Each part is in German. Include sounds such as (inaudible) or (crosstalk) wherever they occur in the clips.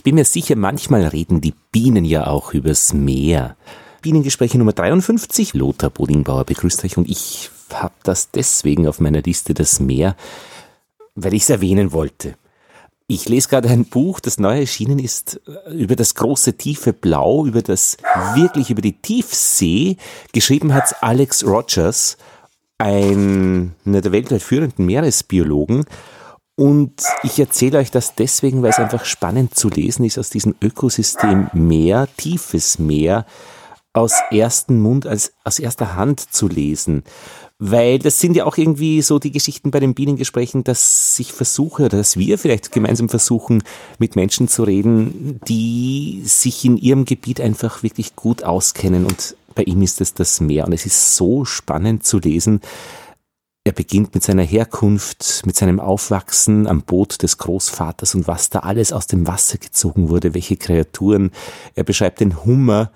Ich bin mir sicher, manchmal reden die Bienen ja auch übers Meer. Bienengespräche Nummer 53. Lothar Bodingbauer begrüßt euch und ich habe das deswegen auf meiner Liste, das Meer, weil ich es erwähnen wollte. Ich lese gerade ein Buch, das neu erschienen ist, über das große tiefe Blau, über das wirklich über die Tiefsee. Geschrieben hat Alex Rogers, einer der weltweit führenden Meeresbiologen. Und ich erzähle euch das deswegen, weil es einfach spannend zu lesen ist aus diesem Ökosystem Meer, tiefes Meer, aus ersten Mund, als, aus erster Hand zu lesen. Weil das sind ja auch irgendwie so die Geschichten bei den Bienengesprächen, dass ich versuche oder dass wir vielleicht gemeinsam versuchen, mit Menschen zu reden, die sich in ihrem Gebiet einfach wirklich gut auskennen. Und bei ihm ist es das Meer. Und es ist so spannend zu lesen, er beginnt mit seiner Herkunft, mit seinem Aufwachsen am Boot des Großvaters und was da alles aus dem Wasser gezogen wurde, welche Kreaturen. Er beschreibt den Hummer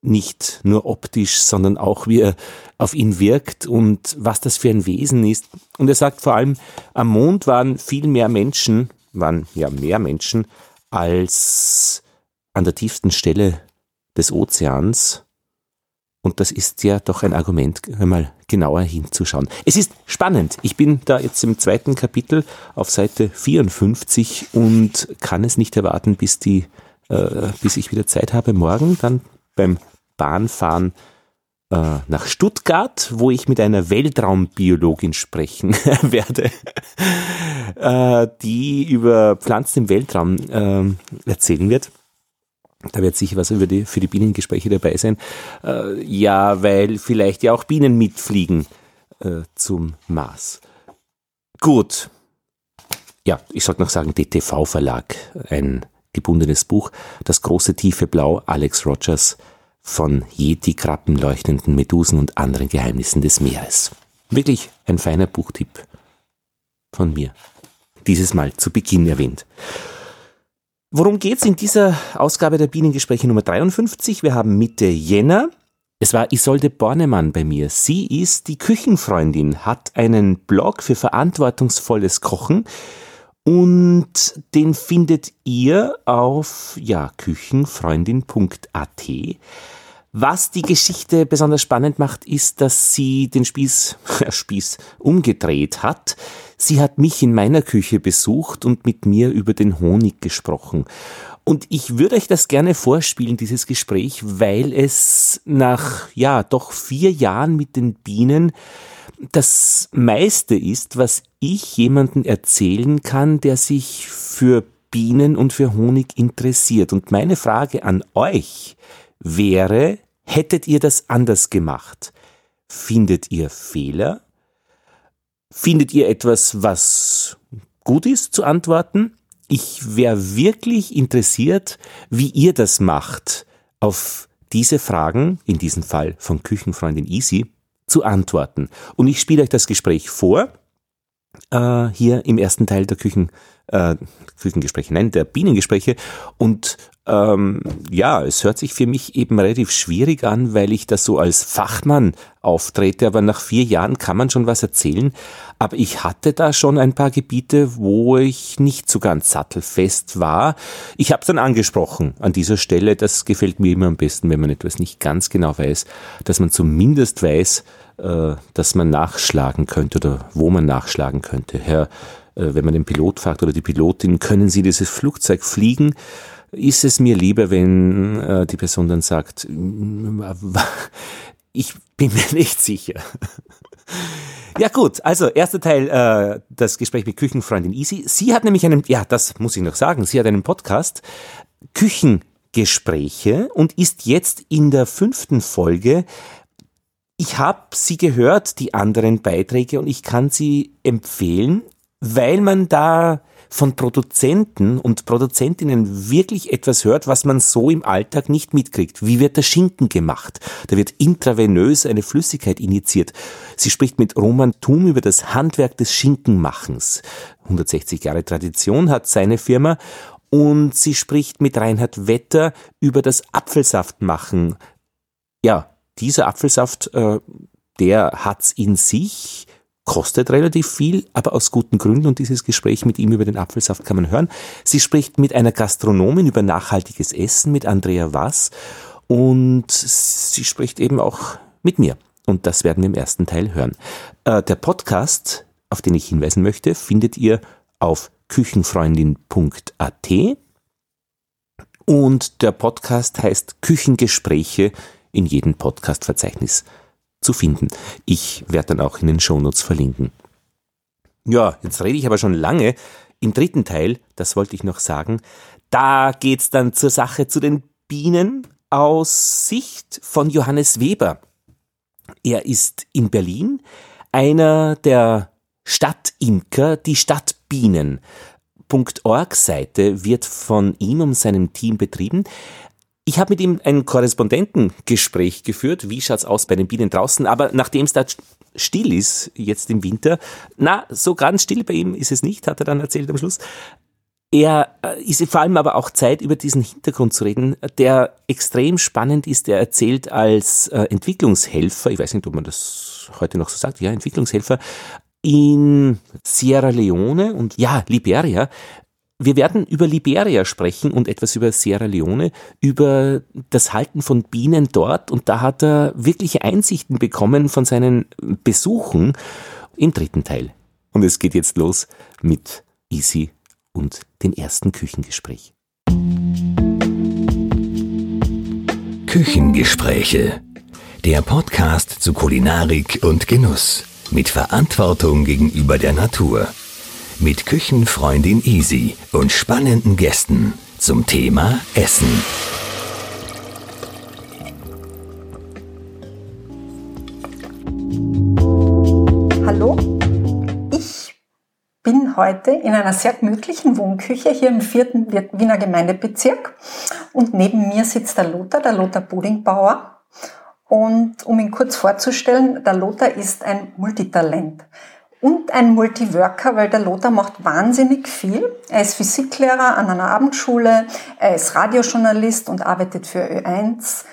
nicht nur optisch, sondern auch wie er auf ihn wirkt und was das für ein Wesen ist. Und er sagt vor allem, am Mond waren viel mehr Menschen, waren ja mehr Menschen als an der tiefsten Stelle des Ozeans. Und das ist ja doch ein Argument, einmal genauer hinzuschauen. Es ist spannend. Ich bin da jetzt im zweiten Kapitel auf Seite 54 und kann es nicht erwarten, bis die, äh, bis ich wieder Zeit habe morgen, dann beim Bahnfahren äh, nach Stuttgart, wo ich mit einer Weltraumbiologin sprechen (laughs) werde, äh, die über Pflanzen im Weltraum äh, erzählen wird. Da wird sicher was über die, für die Bienengespräche dabei sein. Äh, ja, weil vielleicht ja auch Bienen mitfliegen äh, zum Mars. Gut. Ja, ich sollte noch sagen, DTV Verlag, ein gebundenes Buch. Das große tiefe Blau, Alex Rogers von Yeti, Krabben, leuchtenden Medusen und anderen Geheimnissen des Meeres. Wirklich ein feiner Buchtipp von mir. Dieses Mal zu Beginn erwähnt. Worum geht's in dieser Ausgabe der Bienengespräche Nummer 53? Wir haben Mitte Jänner. Es war Isolde Bornemann bei mir. Sie ist die Küchenfreundin, hat einen Blog für verantwortungsvolles Kochen und den findet ihr auf ja, küchenfreundin.at. Was die Geschichte besonders spannend macht, ist, dass sie den Spieß, (laughs) Spieß umgedreht hat. Sie hat mich in meiner Küche besucht und mit mir über den Honig gesprochen. Und ich würde euch das gerne vorspielen, dieses Gespräch, weil es nach, ja, doch vier Jahren mit den Bienen das meiste ist, was ich jemanden erzählen kann, der sich für Bienen und für Honig interessiert. Und meine Frage an euch wäre, hättet ihr das anders gemacht? Findet ihr Fehler? Findet ihr etwas, was gut ist zu antworten? Ich wäre wirklich interessiert, wie ihr das macht, auf diese Fragen, in diesem Fall von Küchenfreundin Easy, zu antworten. Und ich spiele euch das Gespräch vor, äh, hier im ersten Teil der Küchen, äh, Küchengespräche, nein, der Bienengespräche. Und ähm, ja, es hört sich für mich eben relativ schwierig an, weil ich da so als Fachmann auftrete, aber nach vier Jahren kann man schon was erzählen. Aber ich hatte da schon ein paar Gebiete, wo ich nicht so ganz sattelfest war. Ich habe es dann angesprochen an dieser Stelle. Das gefällt mir immer am besten, wenn man etwas nicht ganz genau weiß, dass man zumindest weiß, äh, dass man nachschlagen könnte oder wo man nachschlagen könnte. Herr, äh, wenn man den Pilot fragt oder die Pilotin, können Sie dieses Flugzeug fliegen? ist es mir lieber, wenn äh, die Person dann sagt, ich bin mir (laughs) nicht sicher. Ja gut, also erster Teil, äh, das Gespräch mit Küchenfreundin Easy. Sie hat nämlich einen, ja, das muss ich noch sagen, sie hat einen Podcast, Küchengespräche und ist jetzt in der fünften Folge. Ich habe sie gehört, die anderen Beiträge, und ich kann sie empfehlen, weil man da von Produzenten und Produzentinnen wirklich etwas hört, was man so im Alltag nicht mitkriegt. Wie wird der Schinken gemacht? Da wird intravenös eine Flüssigkeit injiziert. Sie spricht mit Roman Thum über das Handwerk des Schinkenmachens. 160 Jahre Tradition hat seine Firma und sie spricht mit Reinhard Wetter über das Apfelsaftmachen. Ja, dieser Apfelsaft, äh, der hat's in sich kostet relativ viel, aber aus guten Gründen und dieses Gespräch mit ihm über den Apfelsaft kann man hören. Sie spricht mit einer Gastronomin über nachhaltiges Essen, mit Andrea Was und sie spricht eben auch mit mir. Und das werden wir im ersten Teil hören. Äh, der Podcast, auf den ich hinweisen möchte, findet ihr auf küchenfreundin.at und der Podcast heißt Küchengespräche in jedem Podcast-Verzeichnis zu finden. Ich werde dann auch in den Shownotes verlinken. Ja, jetzt rede ich aber schon lange. Im dritten Teil, das wollte ich noch sagen, da geht's dann zur Sache zu den Bienen aus Sicht von Johannes Weber. Er ist in Berlin einer der Stadtimker, die Stadtbienen. .org-Seite wird von ihm und seinem Team betrieben. Ich habe mit ihm ein Korrespondentengespräch geführt. Wie schaut's aus bei den Bienen draußen? Aber nachdem es da still ist, jetzt im Winter, na, so ganz still bei ihm ist es nicht, hat er dann erzählt am Schluss. Er äh, ist vor allem aber auch Zeit, über diesen Hintergrund zu reden, der extrem spannend ist. Er erzählt als äh, Entwicklungshelfer, ich weiß nicht, ob man das heute noch so sagt, ja, Entwicklungshelfer, in Sierra Leone und ja, Liberia. Wir werden über Liberia sprechen und etwas über Sierra Leone, über das Halten von Bienen dort. Und da hat er wirkliche Einsichten bekommen von seinen Besuchen im dritten Teil. Und es geht jetzt los mit Easy und dem ersten Küchengespräch. Küchengespräche. Der Podcast zu Kulinarik und Genuss. Mit Verantwortung gegenüber der Natur. Mit Küchenfreundin Easy und spannenden Gästen zum Thema Essen. heute in einer sehr gemütlichen Wohnküche hier im vierten Wiener Gemeindebezirk. Und neben mir sitzt der Lothar, der Lothar Budingbauer. Und um ihn kurz vorzustellen, der Lothar ist ein Multitalent und ein Multiworker, weil der Lothar macht wahnsinnig viel. Er ist Physiklehrer an einer Abendschule, er ist Radiojournalist und arbeitet für Ö1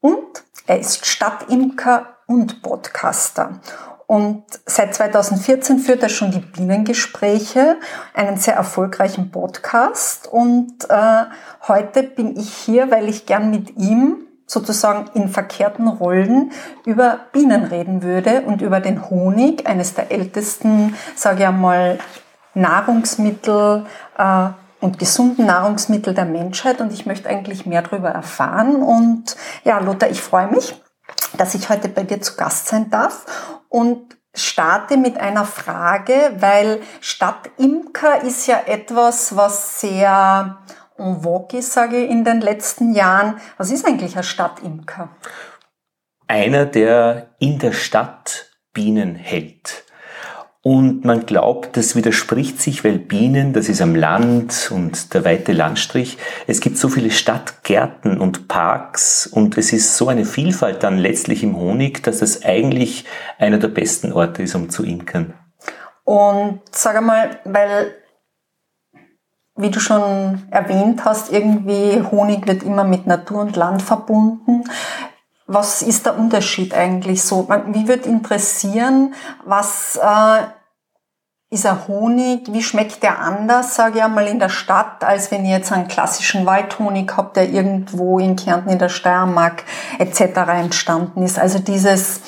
und er ist Stadtimker und Podcaster. Und seit 2014 führt er schon die Bienengespräche, einen sehr erfolgreichen Podcast. Und äh, heute bin ich hier, weil ich gern mit ihm sozusagen in verkehrten Rollen über Bienen reden würde und über den Honig, eines der ältesten, sage ich einmal, Nahrungsmittel äh, und gesunden Nahrungsmittel der Menschheit. Und ich möchte eigentlich mehr darüber erfahren. Und ja, Lothar, ich freue mich dass ich heute bei dir zu Gast sein darf und starte mit einer Frage, weil Stadtimker ist ja etwas, was sehr en vogue sage ich, in den letzten Jahren. Was ist eigentlich ein Stadtimker? Einer, der in der Stadt Bienen hält. Und man glaubt, das widerspricht sich, weil Bienen, das ist am Land und der weite Landstrich. Es gibt so viele Stadtgärten und Parks und es ist so eine Vielfalt dann letztlich im Honig, dass das eigentlich einer der besten Orte ist, um zu imkern. Und sag einmal, weil, wie du schon erwähnt hast, irgendwie Honig wird immer mit Natur und Land verbunden. Was ist der Unterschied eigentlich so? Wie wird interessieren, was äh, ist ein Honig, wie schmeckt der anders, sage ich einmal, in der Stadt, als wenn ihr jetzt einen klassischen Waldhonig habt, der irgendwo in Kärnten, in der Steiermark etc. entstanden ist. Also dieses,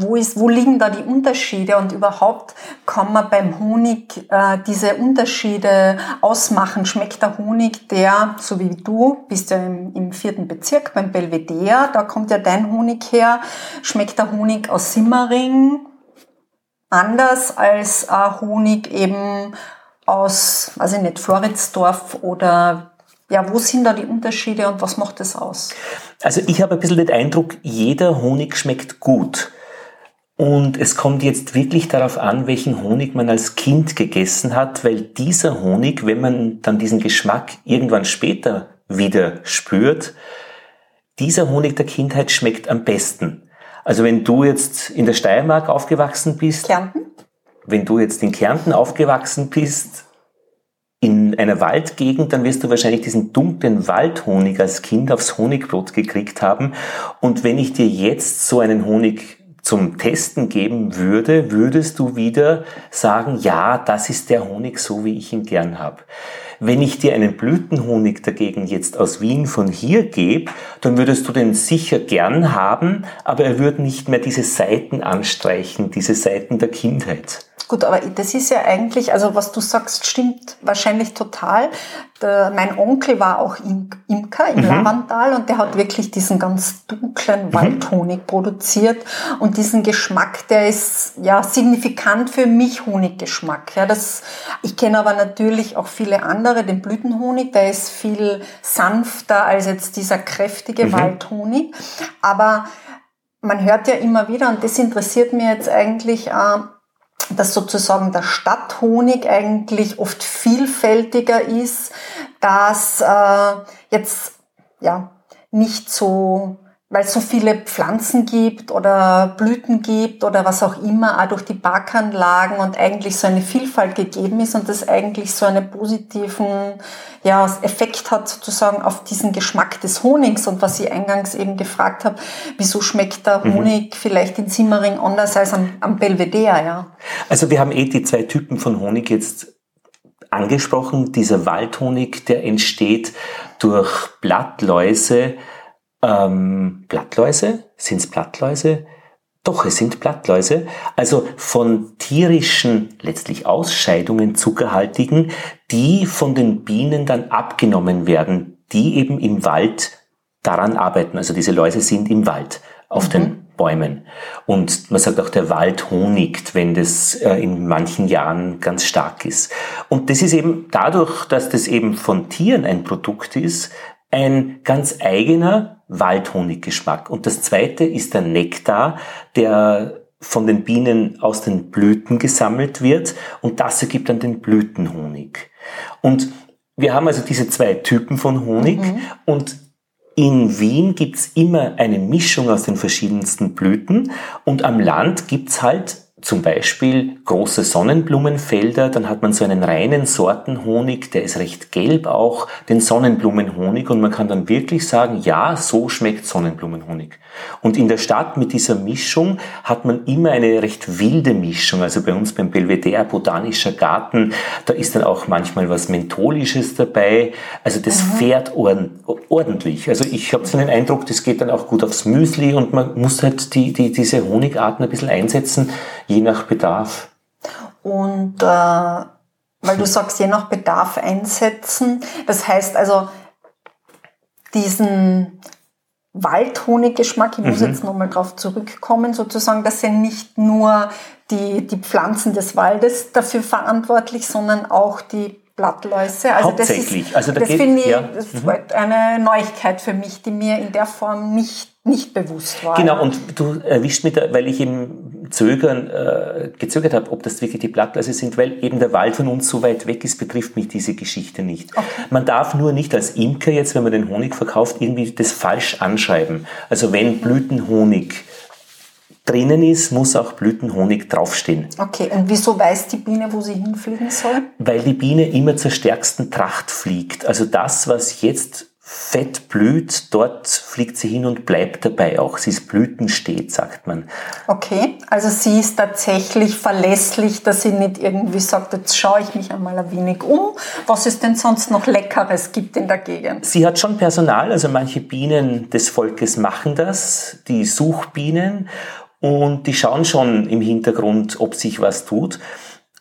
wo, ist, wo liegen da die Unterschiede und überhaupt kann man beim Honig äh, diese Unterschiede ausmachen. Schmeckt der Honig, der, so wie du, bist ja im, im vierten Bezirk beim Belvedere, da kommt ja dein Honig her, schmeckt der Honig aus Simmering anders als äh, Honig eben aus, weiß ich nicht, Floridsdorf oder ja, wo sind da die Unterschiede und was macht das aus? Also ich habe ein bisschen den Eindruck, jeder Honig schmeckt gut. Und es kommt jetzt wirklich darauf an, welchen Honig man als Kind gegessen hat, weil dieser Honig, wenn man dann diesen Geschmack irgendwann später wieder spürt, dieser Honig der Kindheit schmeckt am besten. Also wenn du jetzt in der Steiermark aufgewachsen bist, Kärnten? wenn du jetzt in Kärnten aufgewachsen bist, in einer Waldgegend, dann wirst du wahrscheinlich diesen dunklen Waldhonig als Kind aufs Honigbrot gekriegt haben. Und wenn ich dir jetzt so einen Honig zum Testen geben würde, würdest du wieder sagen, ja, das ist der Honig so, wie ich ihn gern habe. Wenn ich dir einen Blütenhonig dagegen jetzt aus Wien von hier gebe, dann würdest du den sicher gern haben, aber er würde nicht mehr diese Seiten anstreichen, diese Seiten der Kindheit. Gut, aber das ist ja eigentlich, also was du sagst, stimmt wahrscheinlich total. Der, mein Onkel war auch Imker im mhm. Lavandal und der hat wirklich diesen ganz dunklen mhm. Waldhonig produziert und diesen Geschmack, der ist ja signifikant für mich Honiggeschmack. Ja, das, ich kenne aber natürlich auch viele andere, den Blütenhonig, der ist viel sanfter als jetzt dieser kräftige mhm. Waldhonig. Aber man hört ja immer wieder, und das interessiert mir jetzt eigentlich, äh, dass sozusagen der Stadthonig eigentlich oft vielfältiger ist, dass äh, jetzt ja nicht so weil es so viele Pflanzen gibt oder Blüten gibt oder was auch immer, auch durch die Parkanlagen und eigentlich so eine Vielfalt gegeben ist und das eigentlich so einen positiven ja, Effekt hat sozusagen auf diesen Geschmack des Honigs und was ich eingangs eben gefragt habe, wieso schmeckt der mhm. Honig mhm. vielleicht in Simmering anders als am, am Belvedere, ja? Also wir haben eh die zwei Typen von Honig jetzt angesprochen. Dieser Waldhonig, der entsteht durch Blattläuse, ähm, Blattläuse? Sind es Blattläuse? Doch, es sind Blattläuse. Also von tierischen, letztlich Ausscheidungen, zuckerhaltigen, die von den Bienen dann abgenommen werden, die eben im Wald daran arbeiten. Also diese Läuse sind im Wald auf mhm. den Bäumen. Und man sagt auch, der Wald honigt, wenn das äh, in manchen Jahren ganz stark ist. Und das ist eben dadurch, dass das eben von Tieren ein Produkt ist, ein ganz eigener Waldhoniggeschmack. Und das zweite ist der Nektar, der von den Bienen aus den Blüten gesammelt wird und das ergibt dann den Blütenhonig. Und wir haben also diese zwei Typen von Honig mhm. und in Wien gibt's immer eine Mischung aus den verschiedensten Blüten und am Land gibt's halt zum Beispiel große Sonnenblumenfelder, dann hat man so einen reinen Sortenhonig, der ist recht gelb auch, den Sonnenblumenhonig und man kann dann wirklich sagen, ja, so schmeckt Sonnenblumenhonig. Und in der Stadt mit dieser Mischung hat man immer eine recht wilde Mischung, also bei uns beim Belvedere Botanischer Garten, da ist dann auch manchmal was Mentholisches dabei, also das mhm. fährt ordentlich. Also ich habe so den Eindruck, das geht dann auch gut aufs Müsli und man muss halt die, die, diese Honigarten ein bisschen einsetzen, je nach Bedarf. Und äh, weil du sagst, je nach Bedarf einsetzen, das heißt also, diesen Waldhoniggeschmack, ich muss mhm. jetzt nochmal drauf zurückkommen, sozusagen, dass ja nicht nur die, die Pflanzen des Waldes dafür verantwortlich, sondern auch die Blattläuse. Also Hauptsächlich. Das, ist, also da das finde ich ja. mhm. eine Neuigkeit für mich, die mir in der Form nicht, nicht bewusst war. Genau, und du erwischt mich da, weil ich eben zögern, äh, gezögert habe, ob das wirklich die Blattläuse sind, weil eben der Wald von uns so weit weg ist, betrifft mich diese Geschichte nicht. Okay. Man darf nur nicht als Imker jetzt, wenn man den Honig verkauft, irgendwie das falsch anschreiben. Also wenn Blütenhonig drinnen ist, muss auch Blütenhonig draufstehen. Okay, und wieso weiß die Biene, wo sie hinfliegen soll? Weil die Biene immer zur stärksten Tracht fliegt. Also das, was jetzt fett blüht, dort fliegt sie hin und bleibt dabei auch. Sie ist blütensteht, sagt man. Okay, also sie ist tatsächlich verlässlich, dass sie nicht irgendwie sagt, jetzt schaue ich mich einmal ein wenig um, was es denn sonst noch Leckeres gibt in der Gegend. Sie hat schon Personal, also manche Bienen des Volkes machen das, die Suchbienen und die schauen schon im Hintergrund, ob sich was tut.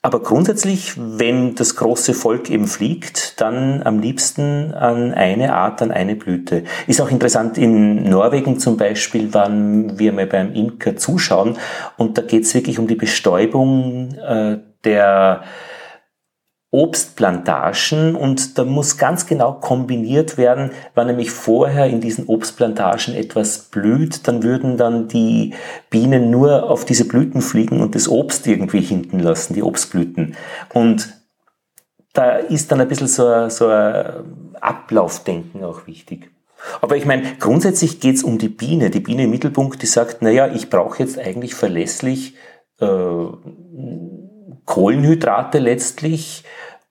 Aber grundsätzlich, wenn das große Volk eben fliegt, dann am liebsten an eine Art, an eine Blüte. Ist auch interessant, in Norwegen zum Beispiel waren wir mal beim Imker zuschauen und da geht es wirklich um die Bestäubung äh, der Obstplantagen und da muss ganz genau kombiniert werden, wenn nämlich vorher in diesen Obstplantagen etwas blüht, dann würden dann die Bienen nur auf diese Blüten fliegen und das Obst irgendwie hinten lassen, die Obstblüten. Und da ist dann ein bisschen so ein, so ein Ablaufdenken auch wichtig. Aber ich meine, grundsätzlich geht es um die Biene. Die Biene im Mittelpunkt, die sagt, naja, ich brauche jetzt eigentlich verlässlich äh, Kohlenhydrate letztlich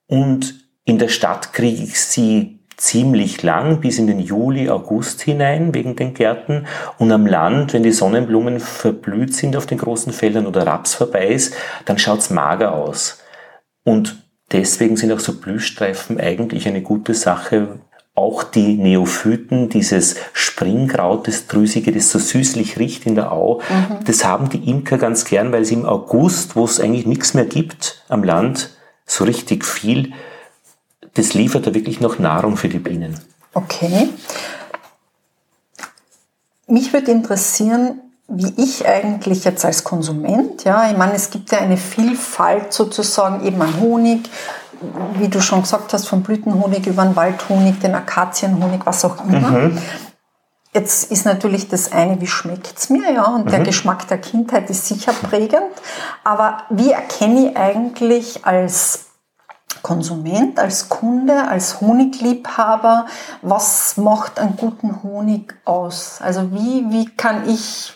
und in der Stadt kriege ich sie ziemlich lang, bis in den Juli, August hinein, wegen den Gärten. Und am Land, wenn die Sonnenblumen verblüht sind auf den großen Feldern oder Raps vorbei ist, dann schaut's mager aus. Und deswegen sind auch so Blühstreifen eigentlich eine gute Sache. Auch die Neophyten, dieses Springkraut, das Drüsige, das so süßlich riecht in der Au, mhm. das haben die Imker ganz gern, weil sie im August, wo es eigentlich nichts mehr gibt am Land, so richtig viel das liefert da wirklich noch Nahrung für die Bienen. Okay. Mich würde interessieren, wie ich eigentlich jetzt als Konsument, ja, ich meine, es gibt ja eine Vielfalt sozusagen eben an Honig, wie du schon gesagt hast, vom Blütenhonig über den Waldhonig, den Akazienhonig, was auch immer. Mhm. Jetzt ist natürlich das eine, wie schmeckt es mir, ja, und mhm. der Geschmack der Kindheit ist sicher prägend. Aber wie erkenne ich eigentlich als Konsument, als Kunde, als Honigliebhaber, was macht einen guten Honig aus? Also wie, wie kann ich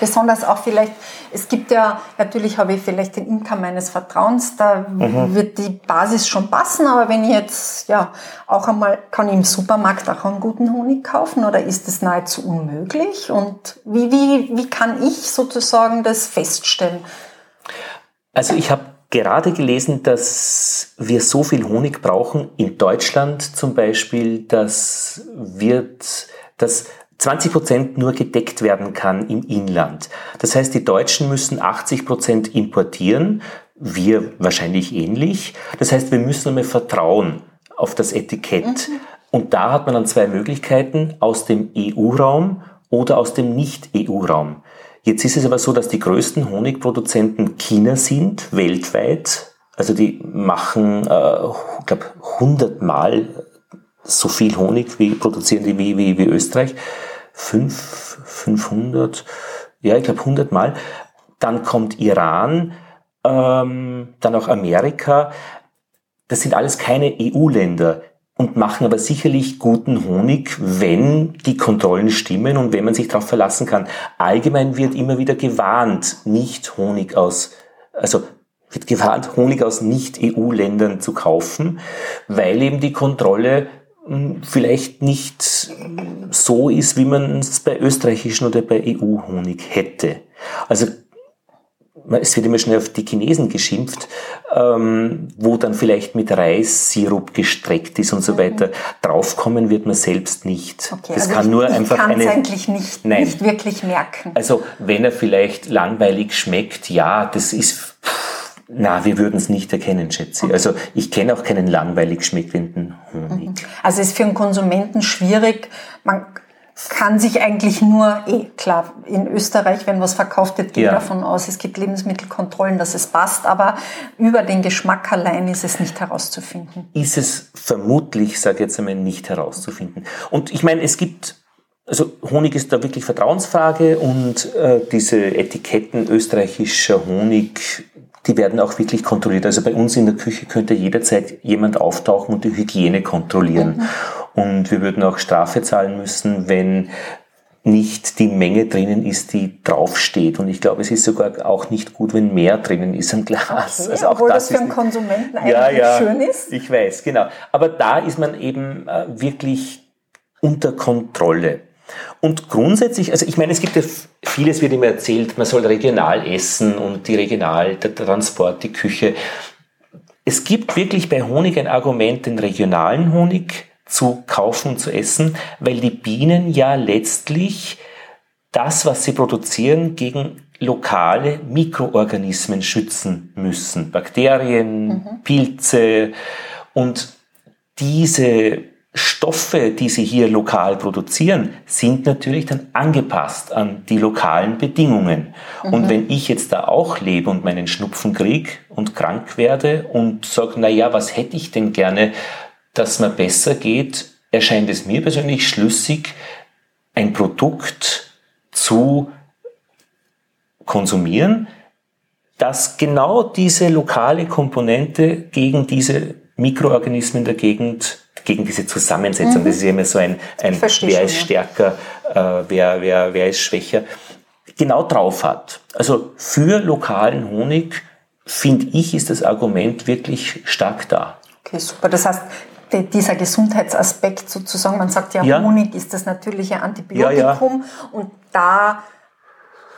besonders auch vielleicht, es gibt ja, natürlich habe ich vielleicht den Imker meines Vertrauens, da mhm. wird die Basis schon passen, aber wenn ich jetzt, ja, auch einmal, kann ich im Supermarkt auch einen guten Honig kaufen oder ist das nahezu unmöglich? Und wie, wie, wie kann ich sozusagen das feststellen? Also ich habe gerade gelesen, dass wir so viel Honig brauchen. In Deutschland zum Beispiel, dass wird, dass 20 Prozent nur gedeckt werden kann im Inland. Das heißt, die Deutschen müssen 80 Prozent importieren, wir wahrscheinlich ähnlich. Das heißt, wir müssen einmal vertrauen auf das Etikett. Mhm. Und da hat man dann zwei Möglichkeiten, aus dem EU-Raum oder aus dem Nicht-EU-Raum. Jetzt ist es aber so, dass die größten Honigproduzenten China sind, weltweit. Also die machen, äh, ich glaube, hundertmal so viel Honig wie produzieren die wie, wie, wie Österreich. Fünf, 500, ja, ich glaube hundertmal. Dann kommt Iran, ähm, dann auch Amerika. Das sind alles keine EU-Länder und machen aber sicherlich guten Honig, wenn die Kontrollen stimmen und wenn man sich darauf verlassen kann. Allgemein wird immer wieder gewarnt, nicht Honig aus, also wird gewarnt, Honig aus Nicht-EU-Ländern zu kaufen, weil eben die Kontrolle vielleicht nicht so ist, wie man es bei österreichischen oder bei EU-Honig hätte. Also es wird immer schnell auf die Chinesen geschimpft, ähm, wo dann vielleicht mit Reissirup gestreckt ist und so mhm. weiter. Draufkommen wird man selbst nicht. Okay, das also kann ich, nur ich einfach eine. eigentlich nicht, nein. nicht wirklich merken. Also wenn er vielleicht langweilig schmeckt, ja, das ist. Na, wir würden es nicht erkennen, schätze ich. Also ich kenne auch keinen langweilig schmeckenden Honig. Mhm. Also es ist für einen Konsumenten schwierig. Man kann sich eigentlich nur, eh klar, in Österreich, wenn was verkauft wird, geht ja. davon aus, es gibt Lebensmittelkontrollen, dass es passt, aber über den Geschmack allein ist es nicht herauszufinden. Ist es vermutlich, sage ich jetzt einmal, nicht herauszufinden. Und ich meine, es gibt also Honig ist da wirklich Vertrauensfrage und äh, diese Etiketten österreichischer Honig, die werden auch wirklich kontrolliert. Also bei uns in der Küche könnte jederzeit jemand auftauchen und die Hygiene kontrollieren. Mhm. Und wir würden auch Strafe zahlen müssen, wenn nicht die Menge drinnen ist, die draufsteht. Und ich glaube, es ist sogar auch nicht gut, wenn mehr drinnen ist am Glas. Okay, also auch obwohl das, das für einen Konsumenten eigentlich ja, ja, schön ist. Ich weiß, genau. Aber da ist man eben äh, wirklich unter Kontrolle. Und grundsätzlich, also ich meine, es gibt ja vieles wird immer erzählt, man soll regional essen und die regional, der Transport, die Küche. Es gibt wirklich bei Honig ein Argument, den regionalen Honig zu kaufen und zu essen, weil die Bienen ja letztlich das, was sie produzieren, gegen lokale Mikroorganismen schützen müssen. Bakterien, mhm. Pilze und diese Stoffe, die sie hier lokal produzieren, sind natürlich dann angepasst an die lokalen Bedingungen. Mhm. Und wenn ich jetzt da auch lebe und meinen Schnupfen krieg und krank werde und sage, na ja, was hätte ich denn gerne, dass mir besser geht, erscheint es mir persönlich schlüssig, ein Produkt zu konsumieren, das genau diese lokale Komponente gegen diese Mikroorganismen der Gegend, gegen diese Zusammensetzung, mhm. das ist immer so ein, ein wer schon, ist stärker, äh, wer, wer, wer ist schwächer, genau drauf hat. Also für lokalen Honig, finde ich, ist das Argument wirklich stark da. Okay, super. Das heißt, dieser Gesundheitsaspekt sozusagen, man sagt ja, ja. Honig ist das natürliche Antibiotikum ja, ja. und da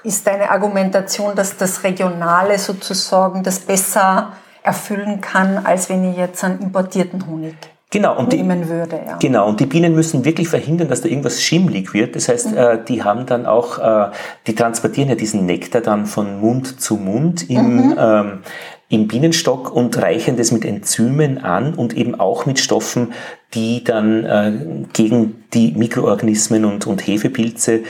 ist deine Argumentation, dass das Regionale sozusagen das besser erfüllen kann, als wenn ich jetzt einen importierten Honig genau, und nehmen die, würde. Ja. Genau, und die Bienen müssen wirklich verhindern, dass da irgendwas schimmlig wird. Das heißt, mhm. äh, die haben dann auch, äh, die transportieren ja diesen Nektar dann von Mund zu Mund im, mhm. ähm, im Bienenstock und reichen das mit Enzymen an und eben auch mit Stoffen, die dann äh, gegen die Mikroorganismen und, und Hefepilze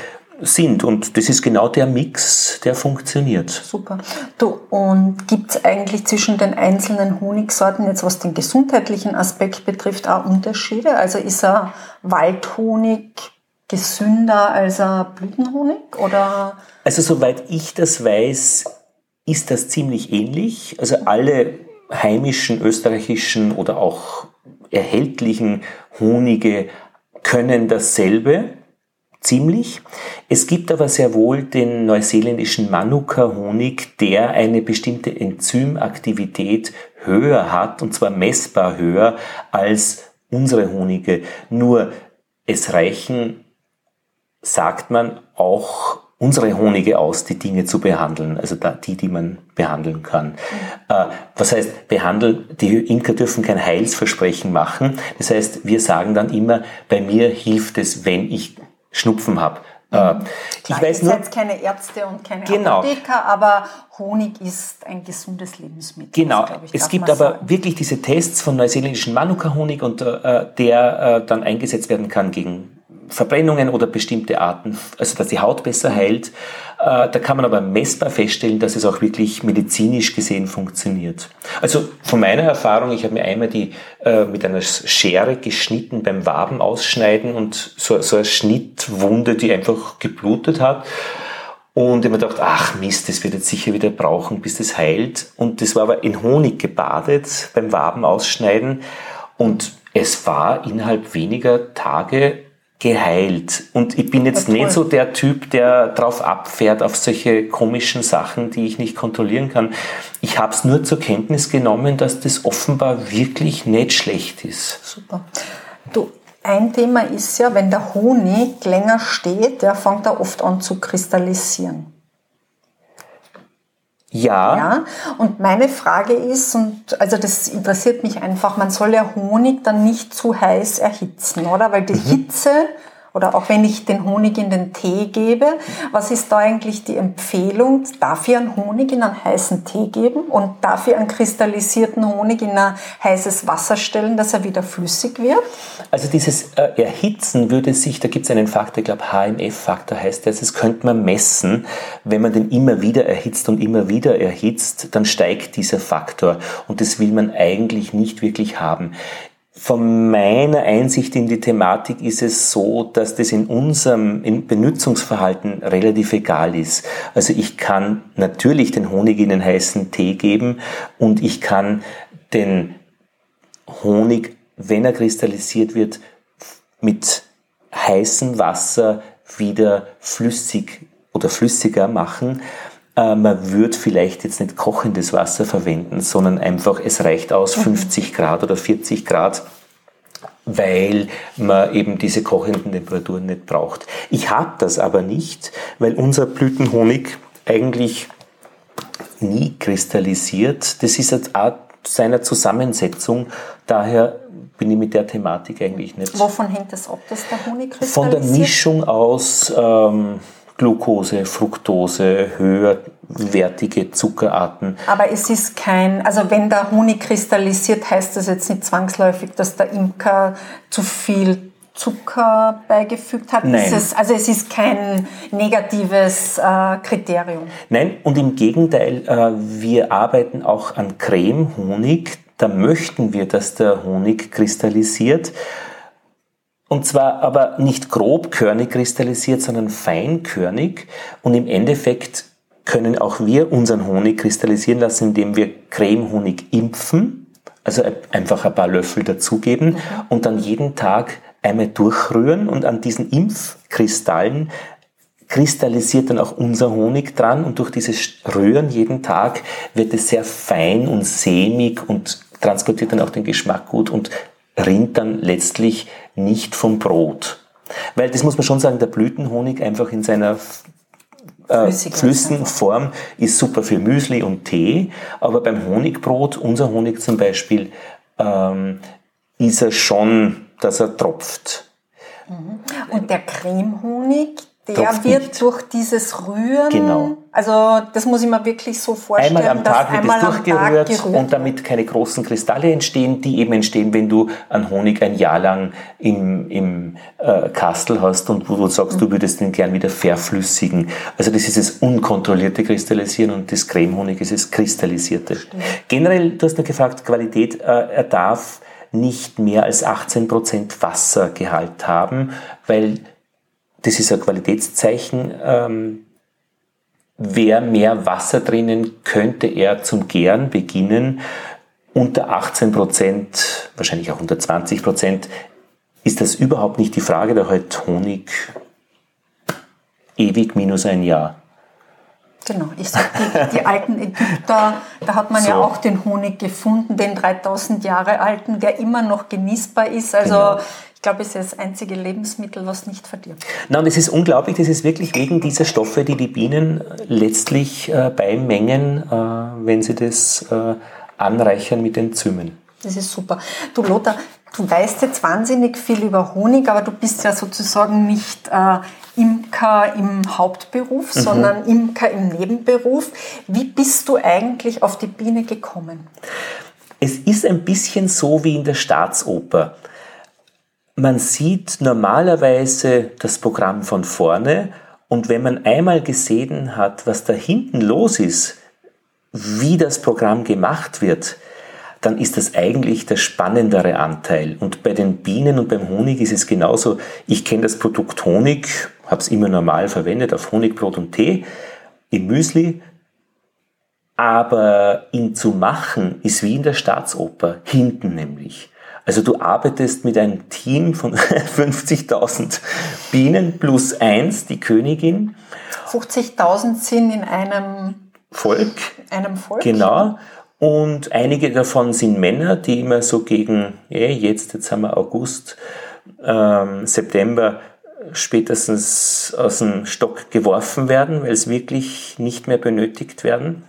sind. Und das ist genau der Mix, der funktioniert. Super. Du, und gibt es eigentlich zwischen den einzelnen Honigsorten, jetzt was den gesundheitlichen Aspekt betrifft, auch Unterschiede? Also ist er Waldhonig gesünder als ein Blütenhonig? Oder? Also soweit ich das weiß, ist das ziemlich ähnlich. Also alle heimischen, österreichischen oder auch erhältlichen Honige können dasselbe ziemlich. Es gibt aber sehr wohl den neuseeländischen Manuka-Honig, der eine bestimmte Enzymaktivität höher hat, und zwar messbar höher als unsere Honige. Nur es reichen, sagt man, auch unsere Honige aus, die Dinge zu behandeln, also die, die man behandeln kann. Äh, was heißt behandeln? Die Imker dürfen kein Heilsversprechen machen. Das heißt, wir sagen dann immer, bei mir hilft es, wenn ich Schnupfen habe. Äh, Klar, ich weiß nur, jetzt keine Ärzte und keine genau. Apotheker, aber Honig ist ein gesundes Lebensmittel. Genau, ich, es gibt aber sagen. wirklich diese Tests von neuseeländischen Manuka-Honig, und äh, der äh, dann eingesetzt werden kann gegen Verbrennungen oder bestimmte Arten, also dass die Haut besser heilt. Äh, da kann man aber messbar feststellen, dass es auch wirklich medizinisch gesehen funktioniert. Also von meiner Erfahrung, ich habe mir einmal die äh, mit einer Schere geschnitten beim Waben ausschneiden und so, so eine Schnittwunde, die einfach geblutet hat. Und ich habe mir gedacht, ach Mist, das wird jetzt sicher wieder brauchen, bis das heilt. Und das war aber in Honig gebadet beim Waben ausschneiden. Und es war innerhalb weniger Tage geheilt. Und ich bin jetzt nicht so der Typ, der drauf abfährt auf solche komischen Sachen, die ich nicht kontrollieren kann. Ich habe es nur zur Kenntnis genommen, dass das offenbar wirklich nicht schlecht ist. Super. Du, ein Thema ist ja, wenn der Honig länger steht, der fängt er oft an zu kristallisieren. Ja. ja. Und meine Frage ist, und also das interessiert mich einfach, man soll ja Honig dann nicht zu heiß erhitzen, oder? Weil die mhm. Hitze oder auch wenn ich den Honig in den Tee gebe, was ist da eigentlich die Empfehlung? Darf ich einen Honig in einen heißen Tee geben und darf ich einen kristallisierten Honig in ein heißes Wasser stellen, dass er wieder flüssig wird? Also dieses äh, Erhitzen würde sich, da gibt es einen Faktor, ich glaube HMF-Faktor heißt das, das könnte man messen. Wenn man den immer wieder erhitzt und immer wieder erhitzt, dann steigt dieser Faktor und das will man eigentlich nicht wirklich haben. Von meiner Einsicht in die Thematik ist es so, dass das in unserem Benutzungsverhalten relativ egal ist. Also ich kann natürlich den Honig in den heißen Tee geben und ich kann den Honig, wenn er kristallisiert wird, mit heißem Wasser wieder flüssig oder flüssiger machen. Äh, man würde vielleicht jetzt nicht kochendes Wasser verwenden, sondern einfach, es reicht aus 50 mhm. Grad oder 40 Grad weil man eben diese kochenden Temperaturen nicht braucht. Ich habe das aber nicht, weil unser Blütenhonig eigentlich nie kristallisiert. Das ist eine Art seiner Zusammensetzung. Daher bin ich mit der Thematik eigentlich nicht. Wovon hängt das ab, dass der Honig kristallisiert? Von der Mischung aus ähm, Glucose, Fructose, höherwertige Zuckerarten. Aber es ist kein, also wenn der Honig kristallisiert, heißt das jetzt nicht zwangsläufig, dass der Imker zu viel Zucker beigefügt hat? Nein. Es, also es ist kein negatives äh, Kriterium. Nein, und im Gegenteil, äh, wir arbeiten auch an Creme-Honig. Da möchten wir, dass der Honig kristallisiert. Und zwar aber nicht grobkörnig kristallisiert, sondern feinkörnig. Und im Endeffekt können auch wir unseren Honig kristallisieren lassen, indem wir Cremehonig impfen, also einfach ein paar Löffel dazugeben mhm. und dann jeden Tag einmal durchrühren und an diesen Impfkristallen kristallisiert dann auch unser Honig dran und durch dieses Rühren jeden Tag wird es sehr fein und sämig und transportiert dann auch den Geschmack gut und rinnt dann letztlich nicht vom Brot. Weil das muss man schon sagen, der Blütenhonig einfach in seiner äh, flüssigen Form ist super für Müsli und Tee, aber beim Honigbrot, unser Honig zum Beispiel, ähm, ist er schon, dass er tropft. Mhm. Und der Cremehonig, der wird nicht. durch dieses Rühren, genau. also das muss ich mir wirklich so vorstellen, einmal am Tag wird es durchgerührt und damit keine großen Kristalle entstehen, die eben entstehen, wenn du einen Honig ein Jahr lang im, im äh, Kastel hast und wo du sagst, mhm. du würdest den gern wieder verflüssigen. Also das ist das unkontrollierte Kristallisieren und das Cremehonig ist das kristallisierte. Stimmt. Generell, du hast noch gefragt, Qualität, äh, er darf nicht mehr als 18% Wassergehalt haben, weil das ist ein Qualitätszeichen. Ähm, wer mehr Wasser drinnen, könnte er zum Gären beginnen. Unter 18 Prozent, wahrscheinlich auch unter 20 Prozent, ist das überhaupt nicht die Frage. Da halt Honig ewig minus ein Jahr. Genau, ich sag, die, die alten Ägypter, da hat man so. ja auch den Honig gefunden, den 3000 Jahre alten, der immer noch genießbar ist. Also genau glaube, es ist das einzige Lebensmittel, was nicht verdirbt. Na, und es ist unglaublich, das ist wirklich wegen dieser Stoffe, die die Bienen letztlich äh, beimengen, äh, wenn sie das äh, anreichern mit Enzymen. Das ist super. Du Lothar, du weißt jetzt wahnsinnig viel über Honig, aber du bist ja sozusagen nicht äh, Imker im Hauptberuf, mhm. sondern Imker im Nebenberuf. Wie bist du eigentlich auf die Biene gekommen? Es ist ein bisschen so wie in der Staatsoper. Man sieht normalerweise das Programm von vorne und wenn man einmal gesehen hat, was da hinten los ist, wie das Programm gemacht wird, dann ist das eigentlich der spannendere Anteil. Und bei den Bienen und beim Honig ist es genauso. Ich kenne das Produkt Honig, habe es immer normal verwendet auf Honigbrot und Tee, im Müsli, aber ihn zu machen ist wie in der Staatsoper, hinten nämlich. Also du arbeitest mit einem Team von (laughs) 50.000 Bienen plus eins, die Königin. 50.000 sind in einem Volk. Einem Volk. Genau. Und einige davon sind Männer, die immer so gegen, ja, jetzt, jetzt haben wir August, ähm, September, spätestens aus dem Stock geworfen werden, weil es wirklich nicht mehr benötigt werden.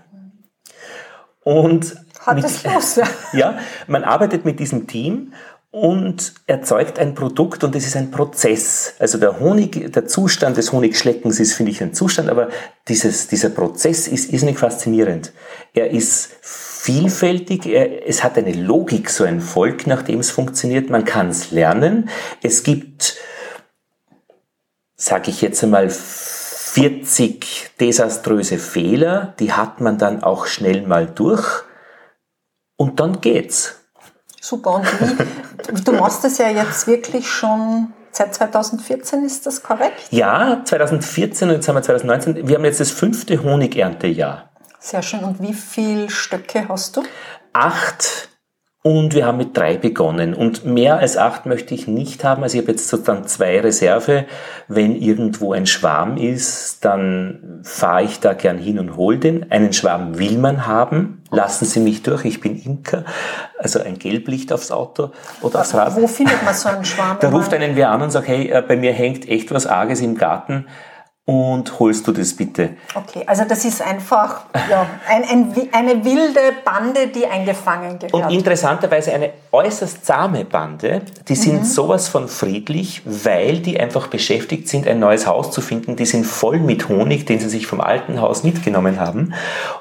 Und hat mit, es los, ja. (laughs) ja, man arbeitet mit diesem Team und erzeugt ein Produkt und es ist ein Prozess. Also der Honig, der Zustand des Honigschleckens ist, finde ich, ein Zustand, aber dieses, dieser Prozess ist irrsinnig faszinierend. Er ist vielfältig, er, es hat eine Logik, so ein Volk, nach dem es funktioniert. Man kann es lernen. Es gibt, sage ich jetzt einmal, 40 desaströse Fehler, die hat man dann auch schnell mal durch und dann geht's. Super. Und wie, du machst das ja jetzt wirklich schon seit 2014, ist das korrekt? Ja, 2014 und jetzt haben wir 2019. Wir haben jetzt das fünfte Honigerntejahr. Sehr schön. Und wie viele Stöcke hast du? Acht und wir haben mit drei begonnen. Und mehr als acht möchte ich nicht haben. Also ich habe jetzt sozusagen zwei Reserve. Wenn irgendwo ein Schwarm ist, dann fahre ich da gern hin und hole den. Einen Schwarm will man haben. Lassen Sie mich durch, ich bin Imker. Also ein Gelblicht aufs Auto oder aufs Rad. Wo findet man so einen Schwarm? Da ruft einen wer an und sagt, hey, äh, bei mir hängt echt was Arges im Garten und holst du das bitte. Okay, also das ist einfach ja, ein, ein, eine wilde Bande, die eingefangen gehört. Und interessanterweise eine äußerst zahme Bande. Die sind mhm. sowas von friedlich, weil die einfach beschäftigt sind, ein neues Haus zu finden. Die sind voll mit Honig, den sie sich vom alten Haus mitgenommen haben.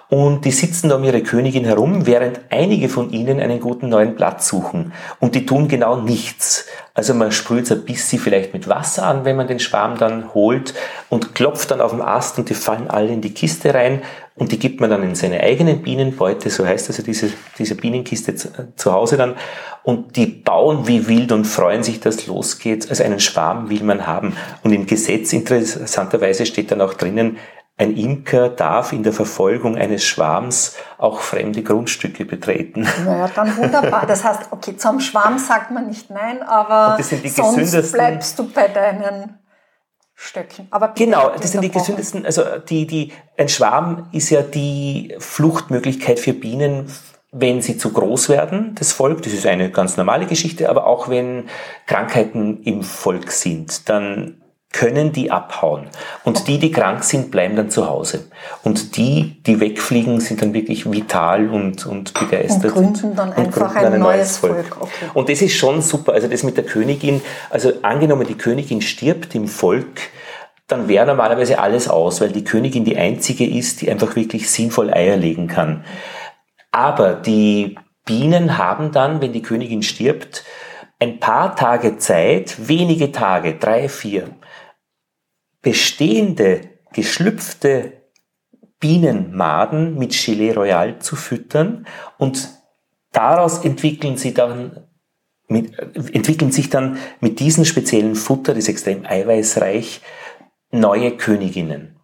Und die sitzen da um ihre Königin herum, während einige von ihnen einen guten neuen Platz suchen. Und die tun genau nichts. Also man sprüht ein bisschen vielleicht mit Wasser an, wenn man den Schwarm dann holt und klopft dann auf dem Ast und die fallen alle in die Kiste rein und die gibt man dann in seine eigenen Bienenbeute, so heißt also diese, diese Bienenkiste zu, zu Hause dann und die bauen wie wild und freuen sich, dass losgeht. Also einen Schwarm will man haben. Und im Gesetz interessanterweise steht dann auch drinnen, ein Imker darf in der Verfolgung eines Schwarms auch fremde Grundstücke betreten. Naja, dann wunderbar. Das heißt, okay, zum Schwarm sagt man nicht nein, aber sonst bleibst du bei deinen Stöcken. Aber genau, das sind die gesündesten, also die, die, ein Schwarm ist ja die Fluchtmöglichkeit für Bienen wenn sie zu groß werden, das Volk, das ist eine ganz normale Geschichte, aber auch wenn Krankheiten im Volk sind, dann können die abhauen. Und die, die krank sind, bleiben dann zu Hause. Und die, die wegfliegen, sind dann wirklich vital und, und begeistert. Und gründen dann und einfach gründen ein, ein, neues Volk. Volk. Okay. Und das ist schon super. Also das mit der Königin, also angenommen, die Königin stirbt im Volk, dann wäre normalerweise alles aus, weil die Königin die einzige ist, die einfach wirklich sinnvoll Eier legen kann. Aber die Bienen haben dann, wenn die Königin stirbt, ein paar Tage Zeit, wenige Tage, drei, vier, bestehende, geschlüpfte Bienenmaden mit Gelee Royal zu füttern und daraus entwickeln sie dann mit, entwickeln sich dann mit diesem speziellen Futter, das ist extrem eiweißreich, neue Königinnen.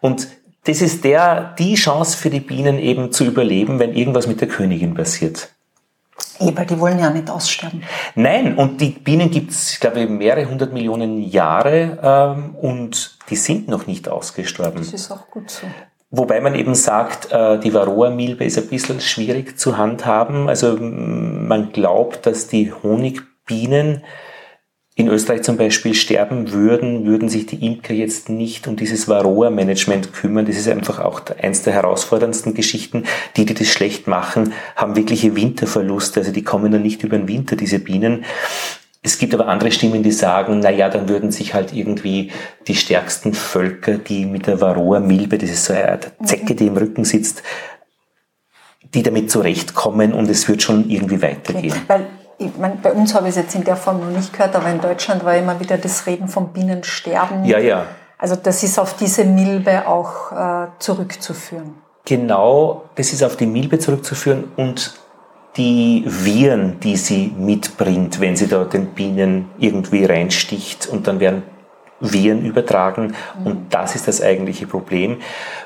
Und das ist der, die Chance für die Bienen eben zu überleben, wenn irgendwas mit der Königin passiert. Weil die wollen ja nicht aussterben. Nein, und die Bienen gibt es, ich glaube, mehrere hundert Millionen Jahre ähm, und die sind noch nicht ausgestorben. Das ist auch gut so. Wobei man eben sagt, äh, die Varroa-Milbe ist ein bisschen schwierig zu handhaben. Also man glaubt, dass die Honigbienen in Österreich zum Beispiel sterben würden, würden sich die Imker jetzt nicht um dieses Varroa-Management kümmern. Das ist einfach auch eins der herausforderndsten Geschichten. Die, die das schlecht machen, haben wirkliche Winterverluste. Also die kommen dann nicht über den Winter, diese Bienen. Es gibt aber andere Stimmen, die sagen, na ja, dann würden sich halt irgendwie die stärksten Völker, die mit der Varroa-Milbe, das ist so eine Zecke, die im Rücken sitzt, die damit zurechtkommen und es wird schon irgendwie weitergehen. Weil meine, bei uns habe ich es jetzt in der Form noch nicht gehört, aber in Deutschland war immer wieder das Reden vom Bienensterben. Ja, ja. Also das ist auf diese Milbe auch äh, zurückzuführen. Genau, das ist auf die Milbe zurückzuführen und die Viren, die sie mitbringt, wenn sie da den Bienen irgendwie reinsticht und dann werden Viren übertragen mhm. und das ist das eigentliche Problem.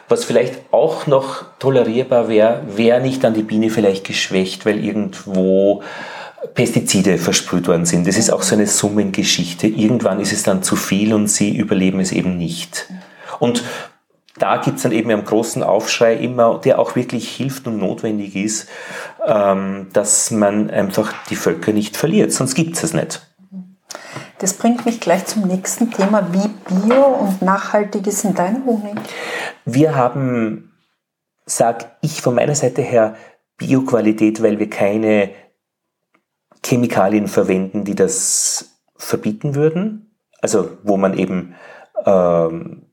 Was vielleicht auch noch tolerierbar wäre, wäre nicht dann die Biene vielleicht geschwächt, weil irgendwo Pestizide versprüht worden sind. Das ist auch so eine Summengeschichte. Irgendwann ist es dann zu viel und sie überleben es eben nicht. Und da gibt es dann eben einen großen Aufschrei immer, der auch wirklich hilft und notwendig ist, ähm, dass man einfach die Völker nicht verliert, sonst gibt es es nicht. Das bringt mich gleich zum nächsten Thema. Wie bio und nachhaltig ist in dein Honig? Wir haben, sag ich von meiner Seite her, Bioqualität, weil wir keine Chemikalien verwenden, die das verbieten würden. Also wo man eben ähm,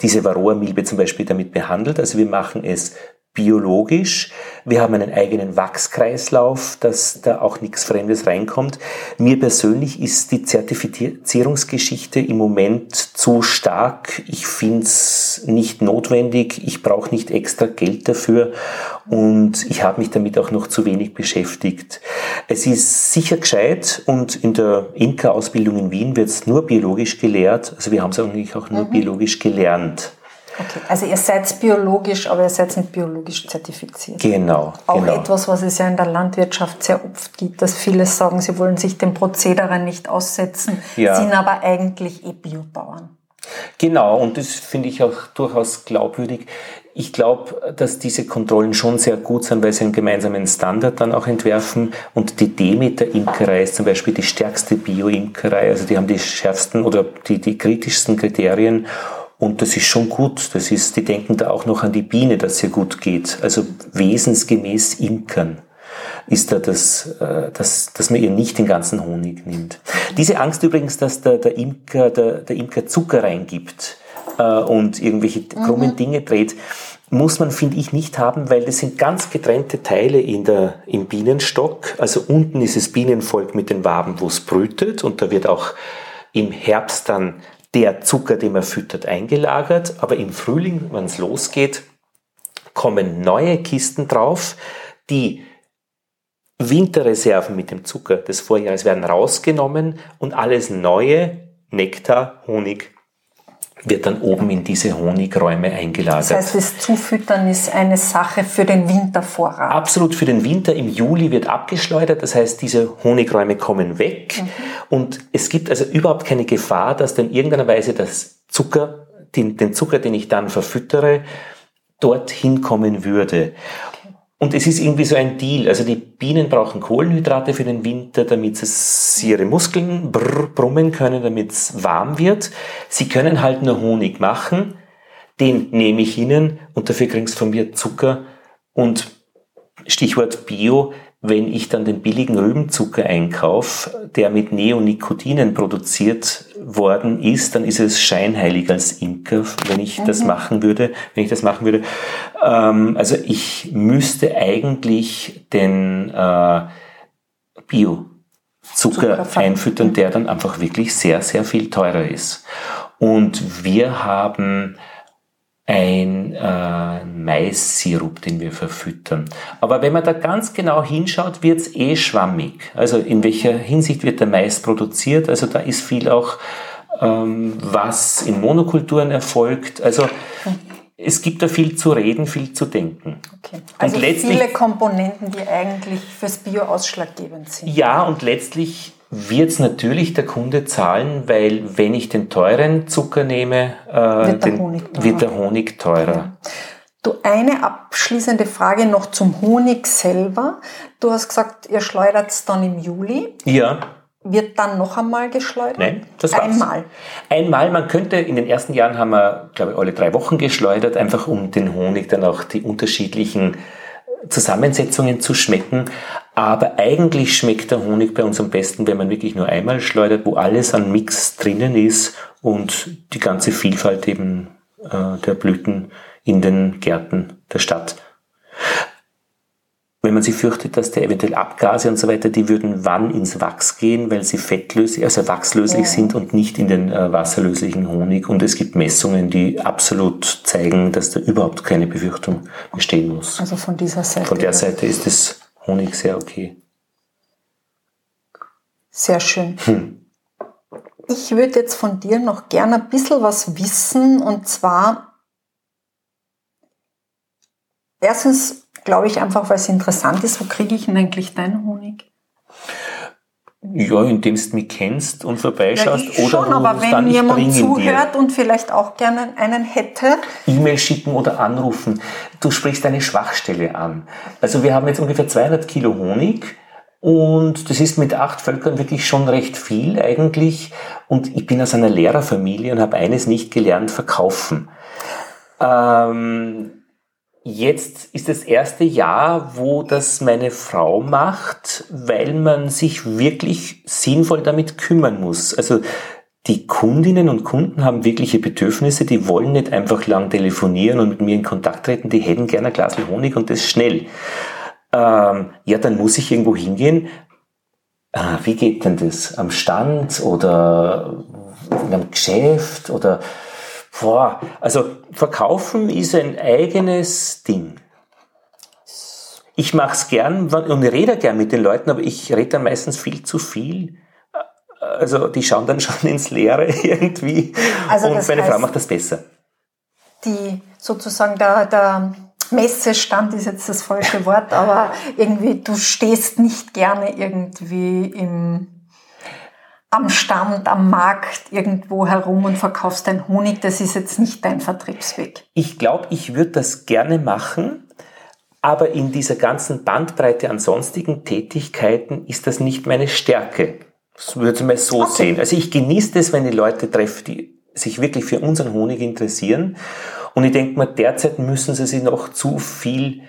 diese Varroa-Milbe zum Beispiel damit behandelt. Also wir machen es biologisch. Wir haben einen eigenen Wachskreislauf, dass da auch nichts Fremdes reinkommt. Mir persönlich ist die Zertifizierungsgeschichte im Moment zu stark. Ich finde es nicht notwendig. Ich brauche nicht extra Geld dafür und ich habe mich damit auch noch zu wenig beschäftigt. Es ist sicher gescheit und in der Imker-Ausbildung in Wien wird es nur biologisch gelehrt. Also wir haben es eigentlich auch nur mhm. biologisch gelernt. Okay, also ihr seid biologisch, aber ihr seid nicht biologisch zertifiziert. Genau. Auch genau. etwas, was es ja in der Landwirtschaft sehr oft gibt, dass viele sagen, sie wollen sich dem Prozedere nicht aussetzen, ja. sind aber eigentlich eh Biobauern. Genau, und das finde ich auch durchaus glaubwürdig. Ich glaube, dass diese Kontrollen schon sehr gut sind, weil sie einen gemeinsamen Standard dann auch entwerfen. Und die Demeter-Imkerei ist zum Beispiel die stärkste Bio-Imkerei. Also die haben die schärfsten oder die, die kritischsten Kriterien. Und das ist schon gut. Das ist, die denken da auch noch an die Biene, dass ihr gut geht. Also wesensgemäß Imkern ist da das, äh, dass, dass man ihr nicht den ganzen Honig nimmt. Diese Angst übrigens, dass der, der, Imker, der, der Imker Zucker reingibt äh, und irgendwelche krummen mhm. Dinge dreht, muss man, finde ich, nicht haben, weil das sind ganz getrennte Teile in der, im Bienenstock. Also unten ist das Bienenvolk mit den Waben, wo es brütet und da wird auch im Herbst dann der Zucker, den man füttert, eingelagert. Aber im Frühling, wenn es losgeht, kommen neue Kisten drauf. Die Winterreserven mit dem Zucker des Vorjahres werden rausgenommen und alles neue, Nektar, Honig, wird dann oben in diese Honigräume eingelagert. Das heißt, das Zufüttern ist eine Sache für den Wintervorrat. Absolut für den Winter. Im Juli wird abgeschleudert. Das heißt, diese Honigräume kommen weg. Mhm. Und es gibt also überhaupt keine Gefahr, dass dann irgendeiner Weise das Zucker, den, den Zucker, den ich dann verfüttere, dorthin kommen würde. Und es ist irgendwie so ein Deal. Also die Bienen brauchen Kohlenhydrate für den Winter, damit sie ihre Muskeln brr, brummen können, damit es warm wird. Sie können halt nur Honig machen. Den nehme ich ihnen und dafür kriegst du von mir Zucker und Stichwort Bio wenn ich dann den billigen Rübenzucker einkaufe, der mit Neonicotinen produziert worden ist, dann ist es scheinheilig als Imker, wenn ich mhm. das machen würde, wenn ich das machen würde. Ähm, also ich müsste eigentlich den äh, Bio-Zucker einfüttern, der dann einfach wirklich sehr, sehr viel teurer ist. Und wir haben ein äh, Mais-Sirup, den wir verfüttern. Aber wenn man da ganz genau hinschaut, wird's eh schwammig. Also in welcher Hinsicht wird der Mais produziert? Also da ist viel auch, ähm, was in Monokulturen erfolgt. Also es gibt da viel zu reden, viel zu denken. Okay. Also viele Komponenten, die eigentlich fürs Bio ausschlaggebend sind. Ja, und letztlich wird es natürlich der Kunde zahlen, weil wenn ich den teuren Zucker nehme, äh, wird, der den, wird, der Honig teurer. Ja. Du, eine abschließende Frage noch zum Honig selber. Du hast gesagt, ihr schleudert es dann im Juli. Ja. Wird dann noch einmal geschleudert? Nein, das war's. Einmal. Einmal, man könnte, in den ersten Jahren haben wir, glaube ich, alle drei Wochen geschleudert, einfach um den Honig dann auch die unterschiedlichen Zusammensetzungen zu schmecken. Aber eigentlich schmeckt der Honig bei uns am besten, wenn man wirklich nur einmal schleudert, wo alles an Mix drinnen ist und die ganze Vielfalt eben äh, der Blüten in den Gärten der Stadt. Wenn man sich fürchtet, dass der eventuell Abgase und so weiter, die würden wann ins Wachs gehen, weil sie fettlöslich, also wachslöslich ja. sind und nicht in den äh, wasserlöslichen Honig. Und es gibt Messungen, die absolut zeigen, dass da überhaupt keine Befürchtung bestehen muss. Also von dieser Seite. Von der Seite ist es Honig sehr okay. Sehr schön. Hm. Ich würde jetzt von dir noch gerne ein bisschen was wissen und zwar erstens glaube ich einfach, weil es interessant ist, wo kriege ich denn eigentlich deinen Honig? Ja, indem du mich kennst und vorbeischaust ja, oder schon, aber wenn jemand zuhört und vielleicht auch gerne einen hätte. E-Mail schicken oder anrufen. Du sprichst eine Schwachstelle an. Also wir haben jetzt ungefähr 200 Kilo Honig und das ist mit acht Völkern wirklich schon recht viel eigentlich. Und ich bin aus einer Lehrerfamilie und habe eines nicht gelernt, verkaufen. Ähm, Jetzt ist das erste Jahr, wo das meine Frau macht, weil man sich wirklich sinnvoll damit kümmern muss. Also die Kundinnen und Kunden haben wirkliche Bedürfnisse, die wollen nicht einfach lang telefonieren und mit mir in Kontakt treten, die hätten gerne ein Glas Honig und das schnell. Ähm, ja, dann muss ich irgendwo hingehen. Ah, wie geht denn das? Am Stand oder in einem Geschäft oder Boah, also verkaufen ist ein eigenes Ding. Ich mache es gern und rede gern mit den Leuten, aber ich rede dann meistens viel zu viel. Also die schauen dann schon ins Leere (laughs) irgendwie. Also und meine Frau macht das besser. Die sozusagen der, der Messestand ist jetzt das falsche Wort, aber irgendwie du stehst nicht gerne irgendwie im am Stand, am Markt irgendwo herum und verkaufst dein Honig. Das ist jetzt nicht dein Vertriebsweg. Ich glaube, ich würde das gerne machen, aber in dieser ganzen Bandbreite an sonstigen Tätigkeiten ist das nicht meine Stärke. Das würde mal so okay. sehen. Also ich genieße es, wenn ich Leute treffe, die sich wirklich für unseren Honig interessieren. Und ich denke mal, derzeit müssen sie sich noch zu viel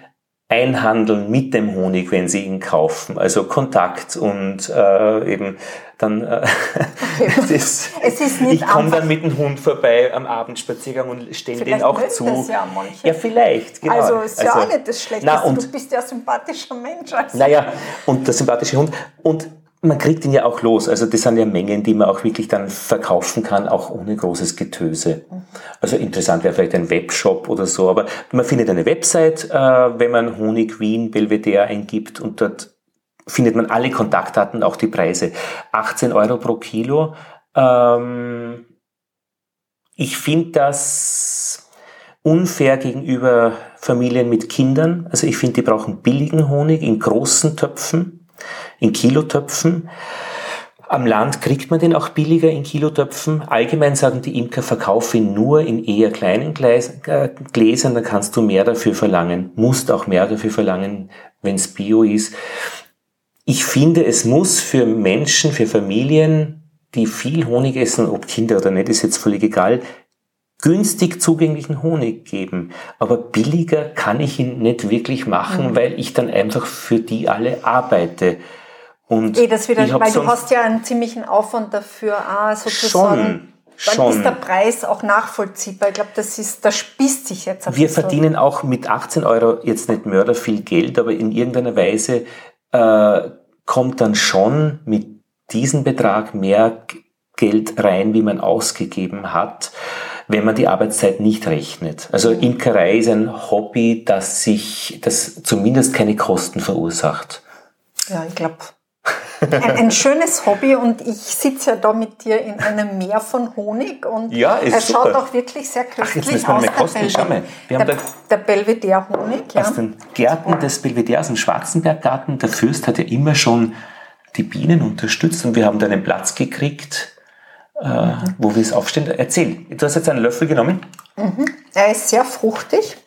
einhandeln mit dem Honig, wenn sie ihn kaufen. Also Kontakt und äh, eben dann äh, okay. (laughs) es ist, es ist ich komme dann mit dem Hund vorbei am Abendspaziergang und stelle den auch zu. Das ja, manche. ja, vielleicht. Genau. Also ist ja also, auch nicht das Schlechteste. Na, du bist ja ein sympathischer Mensch. Also. Naja, und der sympathische Hund. Und man kriegt ihn ja auch los. Also das sind ja Mengen, die man auch wirklich dann verkaufen kann, auch ohne großes Getöse. Also interessant wäre vielleicht ein Webshop oder so, aber man findet eine Website, äh, wenn man Honig Wien Belvedere eingibt und dort findet man alle Kontaktdaten, auch die Preise. 18 Euro pro Kilo. Ähm, ich finde das unfair gegenüber Familien mit Kindern. Also ich finde, die brauchen billigen Honig in großen Töpfen in Kilotöpfen. Am Land kriegt man den auch billiger in Kilotöpfen. Allgemein sagen die Imker, verkauf ihn nur in eher kleinen äh, Gläsern, dann kannst du mehr dafür verlangen, musst auch mehr dafür verlangen, wenn es Bio ist. Ich finde, es muss für Menschen, für Familien, die viel Honig essen, ob Kinder oder nicht, ist jetzt völlig egal, günstig zugänglichen Honig geben. Aber billiger kann ich ihn nicht wirklich machen, mhm. weil ich dann einfach für die alle arbeite. Und eh, das wieder, weil du hast ja einen ziemlichen Aufwand dafür, ah, sozusagen. Schon, dann ist der Preis auch nachvollziehbar. Ich glaube, das ist, das spießt sich jetzt. Wir bisschen. verdienen auch mit 18 Euro jetzt nicht Mörder viel Geld, aber in irgendeiner Weise äh, kommt dann schon mit diesem Betrag mehr Geld rein, wie man ausgegeben hat wenn man die Arbeitszeit nicht rechnet. Also Imkerei ist ein Hobby, das sich, das zumindest keine Kosten verursacht. Ja, ich glaube. Ein, ein, schönes Hobby und ich sitze ja da mit dir in einem Meer von Honig und ja, er super. schaut auch wirklich sehr köstlich Ach, aus. Mal kosten. Wir der, haben der Belvedere Honig, ja. Aus den Gärten des Belvedere, aus dem Schwarzenberggarten. Der Fürst hat ja immer schon die Bienen unterstützt und wir haben da einen Platz gekriegt, äh, wo wir es aufstehen. Erzähl, du hast jetzt einen Löffel genommen. Mhm. Er ist sehr fruchtig,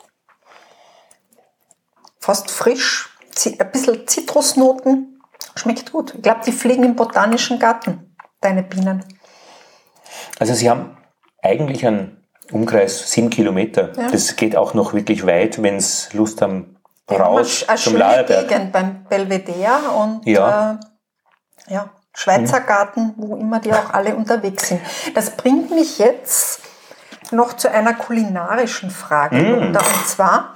fast frisch, ein bisschen Zitrusnoten, schmeckt gut. Ich glaube, die fliegen im botanischen Garten, deine Bienen. Also sie haben eigentlich einen Umkreis sieben Kilometer. Ja. Das geht auch noch wirklich weit, wenn es Lust haben, raus eine zum Lagerberg. Gegend beim Belvedere und ja. Äh, ja, Schweizer mhm. Garten, wo immer die auch alle unterwegs sind. Das bringt mich jetzt noch zu einer kulinarischen Frage. Mm. Und zwar,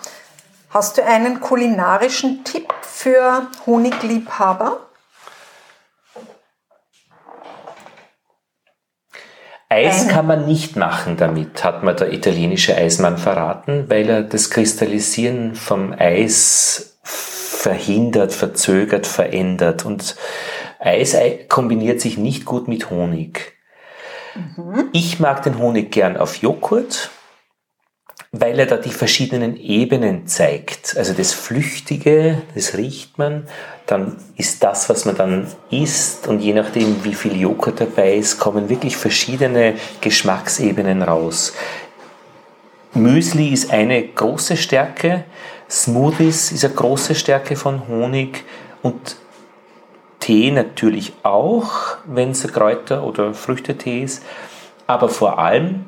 hast du einen kulinarischen Tipp für Honigliebhaber? Eis Ein. kann man nicht machen damit, hat mir der italienische Eismann verraten, weil er das Kristallisieren vom Eis verhindert, verzögert, verändert. Und Eis kombiniert sich nicht gut mit Honig. Mhm. Ich mag den Honig gern auf Joghurt, weil er da die verschiedenen Ebenen zeigt. Also das Flüchtige, das riecht man, dann ist das, was man dann isst und je nachdem, wie viel Joghurt dabei ist, kommen wirklich verschiedene Geschmacksebenen raus. Müsli ist eine große Stärke, Smoothies ist eine große Stärke von Honig und Tee natürlich auch, wenn es Kräuter- oder Früchtetee ist, aber vor allem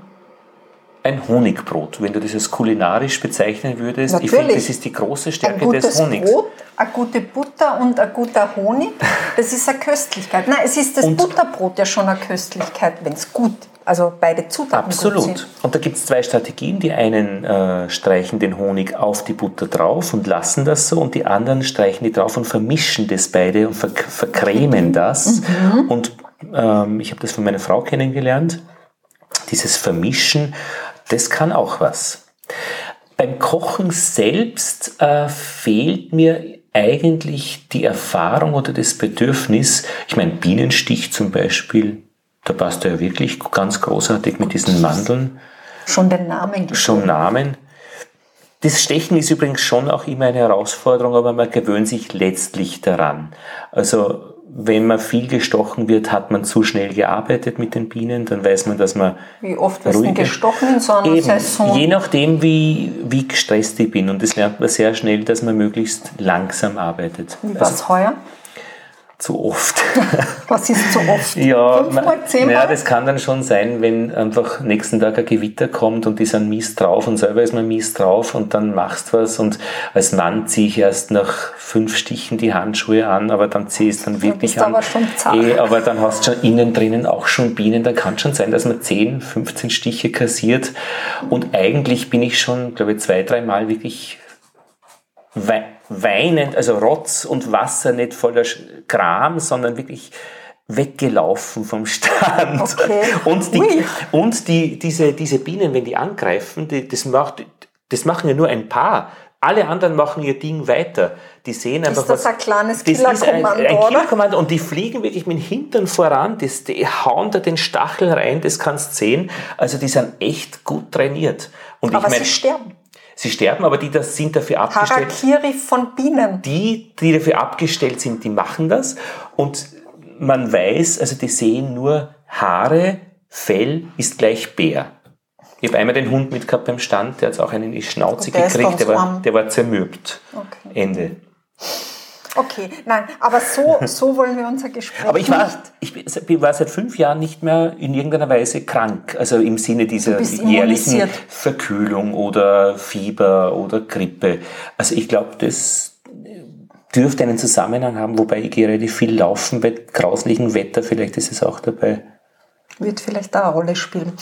ein Honigbrot, wenn du das als kulinarisch bezeichnen würdest. Natürlich. Ich finde, das ist die große Stärke des Honigs. Brot, eine gute Butter und ein guter Honig, das ist eine Köstlichkeit. Nein, es ist das und Butterbrot ja schon eine Köstlichkeit, wenn es gut also beide Zutaten Absolut. Und da gibt es zwei Strategien. Die einen äh, streichen den Honig auf die Butter drauf und lassen das so und die anderen streichen die drauf und vermischen das beide und ver vercremen das. Mhm. Und ähm, ich habe das von meiner Frau kennengelernt. Dieses Vermischen, das kann auch was. Beim Kochen selbst äh, fehlt mir eigentlich die Erfahrung oder das Bedürfnis. Ich meine, Bienenstich zum Beispiel da passt er ja wirklich ganz großartig mit diesen Mandeln. Schon den Namen. Schon Namen. Das Stechen ist übrigens schon auch immer eine Herausforderung, aber man gewöhnt sich letztlich daran. Also wenn man viel gestochen wird, hat man zu schnell gearbeitet mit den Bienen, dann weiß man, dass man Wie oft wird denn gestochen in so einer Eben, Saison? Je nachdem, wie, wie gestresst ich bin. Und das lernt man sehr schnell, dass man möglichst langsam arbeitet. War es heuer? Zu oft. (laughs) Was ist zu oft? ja, Fünfmal, zehnmal? Ja, das kann dann schon sein, wenn einfach nächsten Tag ein Gewitter kommt und die sind mies drauf und selber ist man mies drauf und dann machst du was und als Mann ziehe ich erst nach fünf Stichen die Handschuhe an, aber dann ziehe ich es dann wirklich du an. Aber, schon zart. Eh, aber dann hast du schon innen drinnen auch schon Bienen, dann kann schon sein, dass man 10, 15 Stiche kassiert und eigentlich bin ich schon, glaube ich, zwei, dreimal wirklich weinend, also Rotz und Wasser, nicht voller Kram, sondern wirklich weggelaufen vom Stand. Okay. Und, die, und die, diese, diese Bienen, wenn die angreifen, die, das, macht, das machen ja nur ein paar. Alle anderen machen ihr Ding weiter. Die sehen einfach ist das was. ein kleines Killerkommando, ein, ein Killerkommando und die fliegen wirklich mit dem Hintern voran. Das, die hauen da den Stachel rein, das kannst sehen. Also die sind echt gut trainiert. Und Aber ich mein, sie sterben. Sie sterben, aber die das sind dafür abgestellt. Harakiri von Bienen. Die, die dafür abgestellt sind, die machen das. Und man weiß, also die sehen nur Haare, Fell ist gleich Bär. Ich habe einmal den Hund mitgehabt beim Stand, der hat auch einen in die Schnauze gekriegt, der war, der war zermürbt. Okay. Ende. Okay, nein, aber so, so wollen wir unser Gespräch Aber ich war, ich war seit fünf Jahren nicht mehr in irgendeiner Weise krank, also im Sinne dieser jährlichen Verkühlung oder Fieber oder Grippe. Also ich glaube, das dürfte einen Zusammenhang haben, wobei ich gehe relativ viel laufen bei grauslichem Wetter, vielleicht ist es auch dabei. Wird vielleicht da eine Rolle spielen.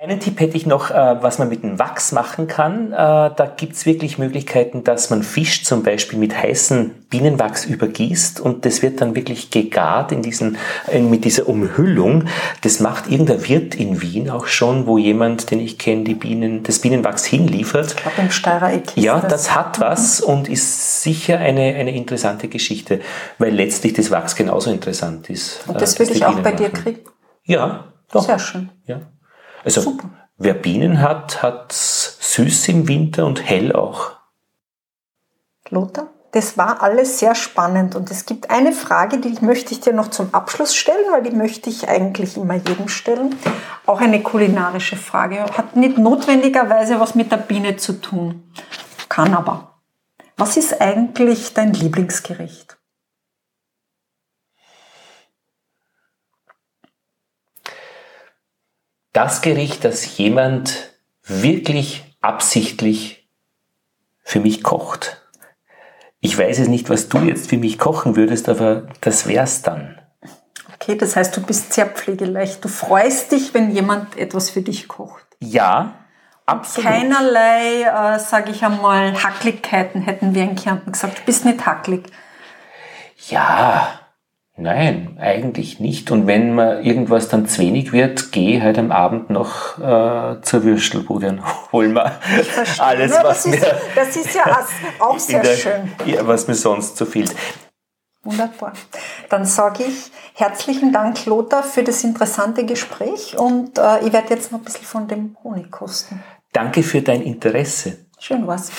Einen Tipp hätte ich noch, äh, was man mit dem Wachs machen kann. Äh, da gibt's wirklich Möglichkeiten, dass man Fisch zum Beispiel mit heißem Bienenwachs übergießt und das wird dann wirklich gegart in diesen, mit dieser Umhüllung. Das macht irgendein Wirt in Wien auch schon, wo jemand, den ich kenne, die Bienen, das Bienenwachs hinliefert. Ich glaube im Steirer Eck. Ja, das, das hat was mhm. und ist sicher eine, eine interessante Geschichte, weil letztlich das Wachs genauso interessant ist. Und das äh, würde ich auch bei dir kriegen? Ja, doch. Sehr schön. Ja. Also Super. wer Bienen hat, hat süß im Winter und hell auch. Lothar? Das war alles sehr spannend und es gibt eine Frage, die möchte ich dir noch zum Abschluss stellen, weil die möchte ich eigentlich immer jedem stellen. Auch eine kulinarische Frage. Hat nicht notwendigerweise was mit der Biene zu tun, kann aber. Was ist eigentlich dein Lieblingsgericht? Das Gericht, das jemand wirklich absichtlich für mich kocht. Ich weiß es nicht, was du jetzt für mich kochen würdest, aber das wär's dann. Okay, das heißt, du bist sehr pflegeleicht. Du freust dich, wenn jemand etwas für dich kocht. Ja, absolut. Keinerlei, äh, sage ich einmal, Hacklichkeiten hätten wir in Kärnten gesagt. Du bist nicht hacklig. Ja, Nein, eigentlich nicht. Und wenn mir irgendwas dann zu wenig wird, gehe halt am Abend noch äh, zur Würstelbude (laughs) und hol mir alles, ja, was das mir. Ist, das ist ja auch (laughs) sehr der, schön. Ja, was mir sonst so fehlt. Wunderbar. Dann sage ich herzlichen Dank, Lothar, für das interessante Gespräch und äh, ich werde jetzt noch ein bisschen von dem Honig kosten. Danke für dein Interesse. Schön war's.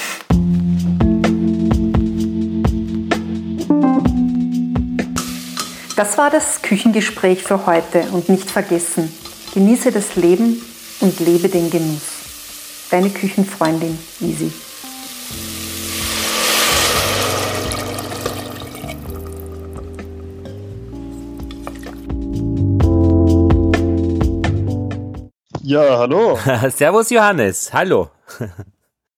Das war das Küchengespräch für heute und nicht vergessen, genieße das Leben und lebe den Genuss. Deine Küchenfreundin Easy. Ja, hallo. (laughs) Servus Johannes, hallo.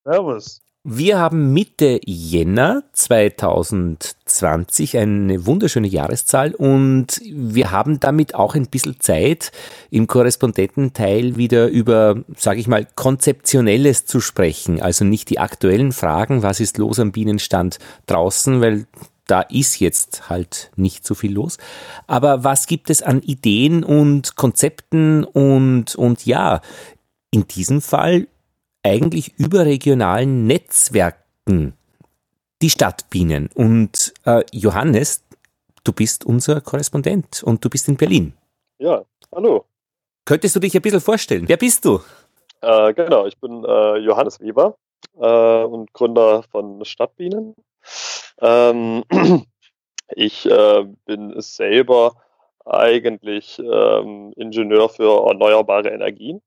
Servus. Wir haben Mitte Jänner 2020 eine wunderschöne Jahreszahl und wir haben damit auch ein bisschen Zeit, im Korrespondententeil wieder über, sage ich mal, Konzeptionelles zu sprechen. Also nicht die aktuellen Fragen, was ist los am Bienenstand draußen, weil da ist jetzt halt nicht so viel los. Aber was gibt es an Ideen und Konzepten und, und ja, in diesem Fall eigentlich überregionalen Netzwerken die Stadtbienen. Und äh, Johannes, du bist unser Korrespondent und du bist in Berlin. Ja, hallo. Könntest du dich ein bisschen vorstellen? Wer bist du? Äh, genau, ich bin äh, Johannes Weber äh, und Gründer von Stadtbienen. Ähm, (clears throat) ich äh, bin selber eigentlich ähm, Ingenieur für erneuerbare Energien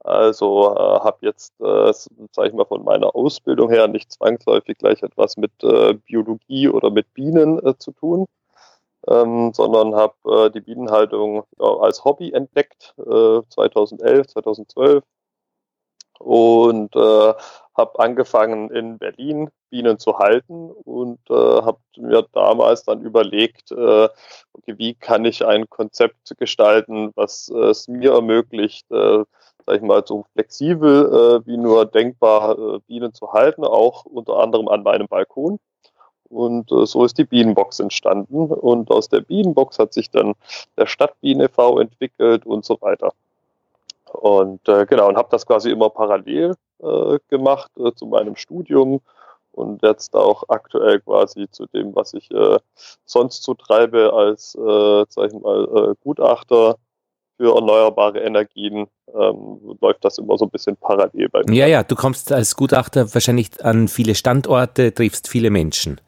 also äh, habe jetzt, äh, sage ich mal, von meiner Ausbildung her nicht zwangsläufig gleich etwas mit äh, Biologie oder mit Bienen äh, zu tun, ähm, sondern habe äh, die Bienenhaltung ja, als Hobby entdeckt, äh, 2011, 2012 und äh, habe angefangen in Berlin Bienen zu halten und äh, habe mir damals dann überlegt, äh, okay, wie kann ich ein Konzept gestalten, was es mir ermöglicht, äh, sag ich mal, so flexibel äh, wie nur denkbar äh, Bienen zu halten, auch unter anderem an meinem Balkon. Und äh, so ist die Bienenbox entstanden. Und aus der Bienenbox hat sich dann der Stadtbienen e.V. entwickelt und so weiter. Und äh, genau, und habe das quasi immer parallel äh, gemacht äh, zu meinem Studium und jetzt auch aktuell quasi zu dem, was ich äh, sonst so treibe als, äh, sag ich mal, äh, Gutachter für erneuerbare Energien ähm, läuft das immer so ein bisschen parallel bei mir. Ja, ja, du kommst als Gutachter wahrscheinlich an viele Standorte, triffst viele Menschen.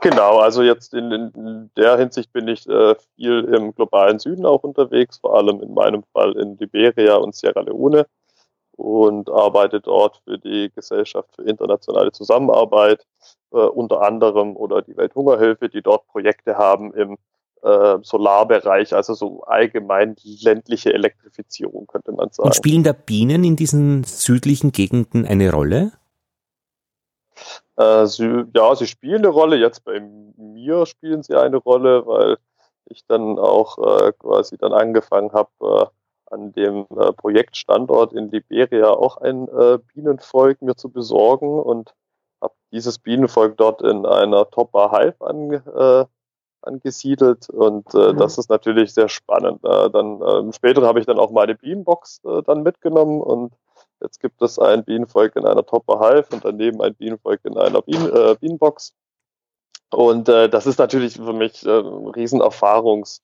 Genau, also jetzt in, in der Hinsicht bin ich äh, viel im globalen Süden auch unterwegs, vor allem in meinem Fall in Liberia und Sierra Leone und arbeite dort für die Gesellschaft für internationale Zusammenarbeit äh, unter anderem oder die Welthungerhilfe, die dort Projekte haben im äh, Solarbereich, also so allgemein ländliche Elektrifizierung, könnte man sagen. Und spielen da Bienen in diesen südlichen Gegenden eine Rolle? Äh, sie, ja, sie spielen eine Rolle. Jetzt bei mir spielen sie eine Rolle, weil ich dann auch äh, quasi dann angefangen habe, äh, an dem äh, Projektstandort in Liberia auch ein äh, Bienenvolk mir zu besorgen und habe dieses Bienenvolk dort in einer Topper Hive ange, äh, angesiedelt und äh, mhm. das ist natürlich sehr spannend. Äh, dann äh, später habe ich dann auch meine Bienenbox äh, dann mitgenommen und Jetzt gibt es ein Bienenvolk in einer Topper Hive und daneben ein Bienenvolk in einer Bien, äh, Bienenbox. Und äh, das ist natürlich für mich äh, ein Riesenerfahrungsschatz,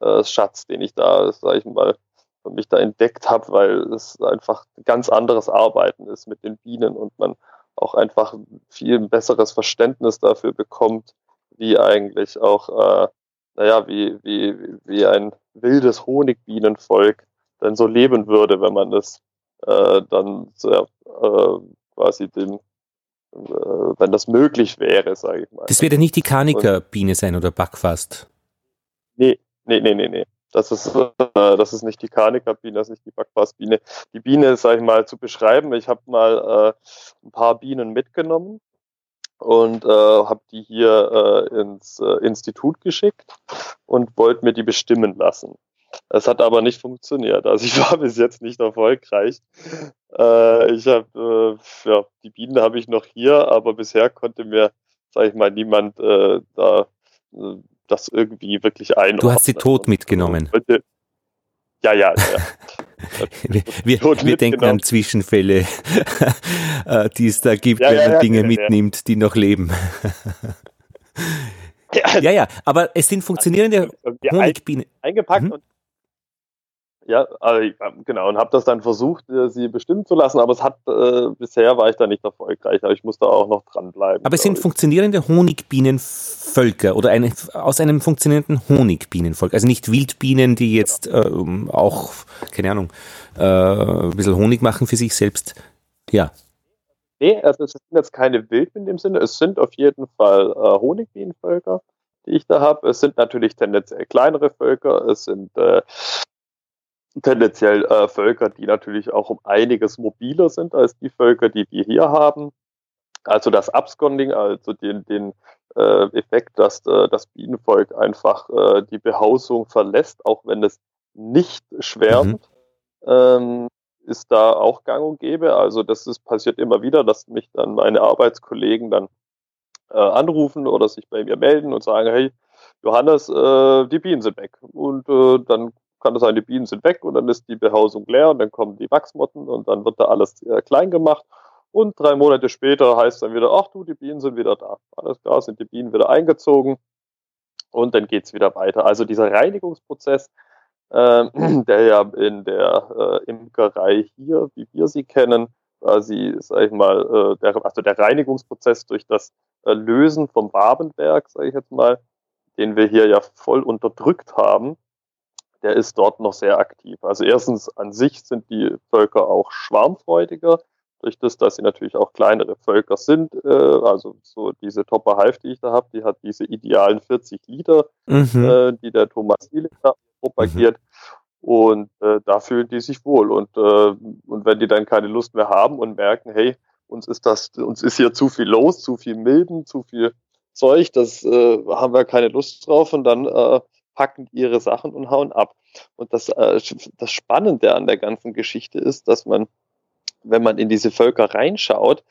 äh, den ich da, sage ich mal, für mich da entdeckt habe, weil es einfach ein ganz anderes Arbeiten ist mit den Bienen und man auch einfach viel besseres Verständnis dafür bekommt, wie eigentlich auch, äh, naja, wie, wie, wie ein wildes Honigbienenvolk dann so leben würde, wenn man es äh, dann sehr, äh, quasi dem, äh, wenn das möglich wäre, sage ich mal. Das wird ja nicht die Kanika-Biene sein oder Backfast. Nee, nee, nee, nee, nee. Das ist, äh, das ist nicht die Kanika-Biene, das ist nicht die Backfastbiene. Die Biene, sage ich mal, zu beschreiben. Ich habe mal äh, ein paar Bienen mitgenommen und äh, habe die hier äh, ins äh, Institut geschickt und wollte mir die bestimmen lassen. Es hat aber nicht funktioniert. Also ich (laughs) war bis jetzt nicht erfolgreich. Äh, ich habe, äh, ja, die Bienen habe ich noch hier, aber bisher konnte mir, sage ich mal, niemand äh, da äh, das irgendwie wirklich einordnen. Du hast sie tot mitgenommen. Ja, ja, ja. (laughs) wir, wir, wir denken an Zwischenfälle, (laughs) äh, die es da gibt, ja, wenn man ja, Dinge ja, mitnimmt, die noch leben. ja, ja, aber es sind funktionierende Honigbienen. Eingepackt mhm. und ja, also, genau, und habe das dann versucht, äh, sie bestimmen zu lassen, aber es hat äh, bisher war ich da nicht erfolgreich, aber ich muss da auch noch dranbleiben. Aber es sind funktionierende Honigbienenvölker oder eine, aus einem funktionierenden Honigbienenvolk, also nicht Wildbienen, die jetzt äh, auch, keine Ahnung, äh, ein bisschen Honig machen für sich selbst. Ja. Nee, also es sind jetzt keine Wildbienen im Sinne, es sind auf jeden Fall äh, Honigbienenvölker, die ich da habe. Es sind natürlich tendenziell kleinere Völker, es sind äh, tendenziell äh, Völker, die natürlich auch um einiges mobiler sind als die Völker, die wir hier haben. Also das Absconding, also den, den äh, Effekt, dass äh, das Bienenvolk einfach äh, die Behausung verlässt, auch wenn es nicht schwärmt, mhm. ähm, ist da auch gang und gäbe. Also das ist passiert immer wieder, dass mich dann meine Arbeitskollegen dann äh, anrufen oder sich bei mir melden und sagen, hey, Johannes, äh, die Bienen sind weg. Und äh, dann kann es sein, die Bienen sind weg und dann ist die Behausung leer und dann kommen die Wachsmotten und dann wird da alles äh, klein gemacht. Und drei Monate später heißt dann wieder, ach du, die Bienen sind wieder da. Alles klar, sind die Bienen wieder eingezogen und dann geht es wieder weiter. Also dieser Reinigungsprozess, äh, (clears throat) der ja in der äh, Imkerei hier, wie wir sie kennen, quasi, sag ich mal, äh, der, also der Reinigungsprozess durch das Lösen vom Wabenwerk, sage ich jetzt mal, den wir hier ja voll unterdrückt haben, der ist dort noch sehr aktiv. Also erstens an sich sind die Völker auch schwarmfreudiger, durch das, dass sie natürlich auch kleinere Völker sind. Äh, also so diese Topper Hive, die ich da habe, die hat diese idealen 40 Liter, mhm. äh, die der Thomas Hielich da propagiert. Mhm. Und äh, da fühlen die sich wohl. Und, äh, und wenn die dann keine Lust mehr haben und merken, hey, uns ist das, uns ist hier zu viel los, zu viel Milben, zu viel Zeug, das äh, haben wir keine Lust drauf und dann äh, packen ihre Sachen und hauen ab. Und das, äh, das Spannende an der ganzen Geschichte ist, dass man, wenn man in diese Völker reinschaut,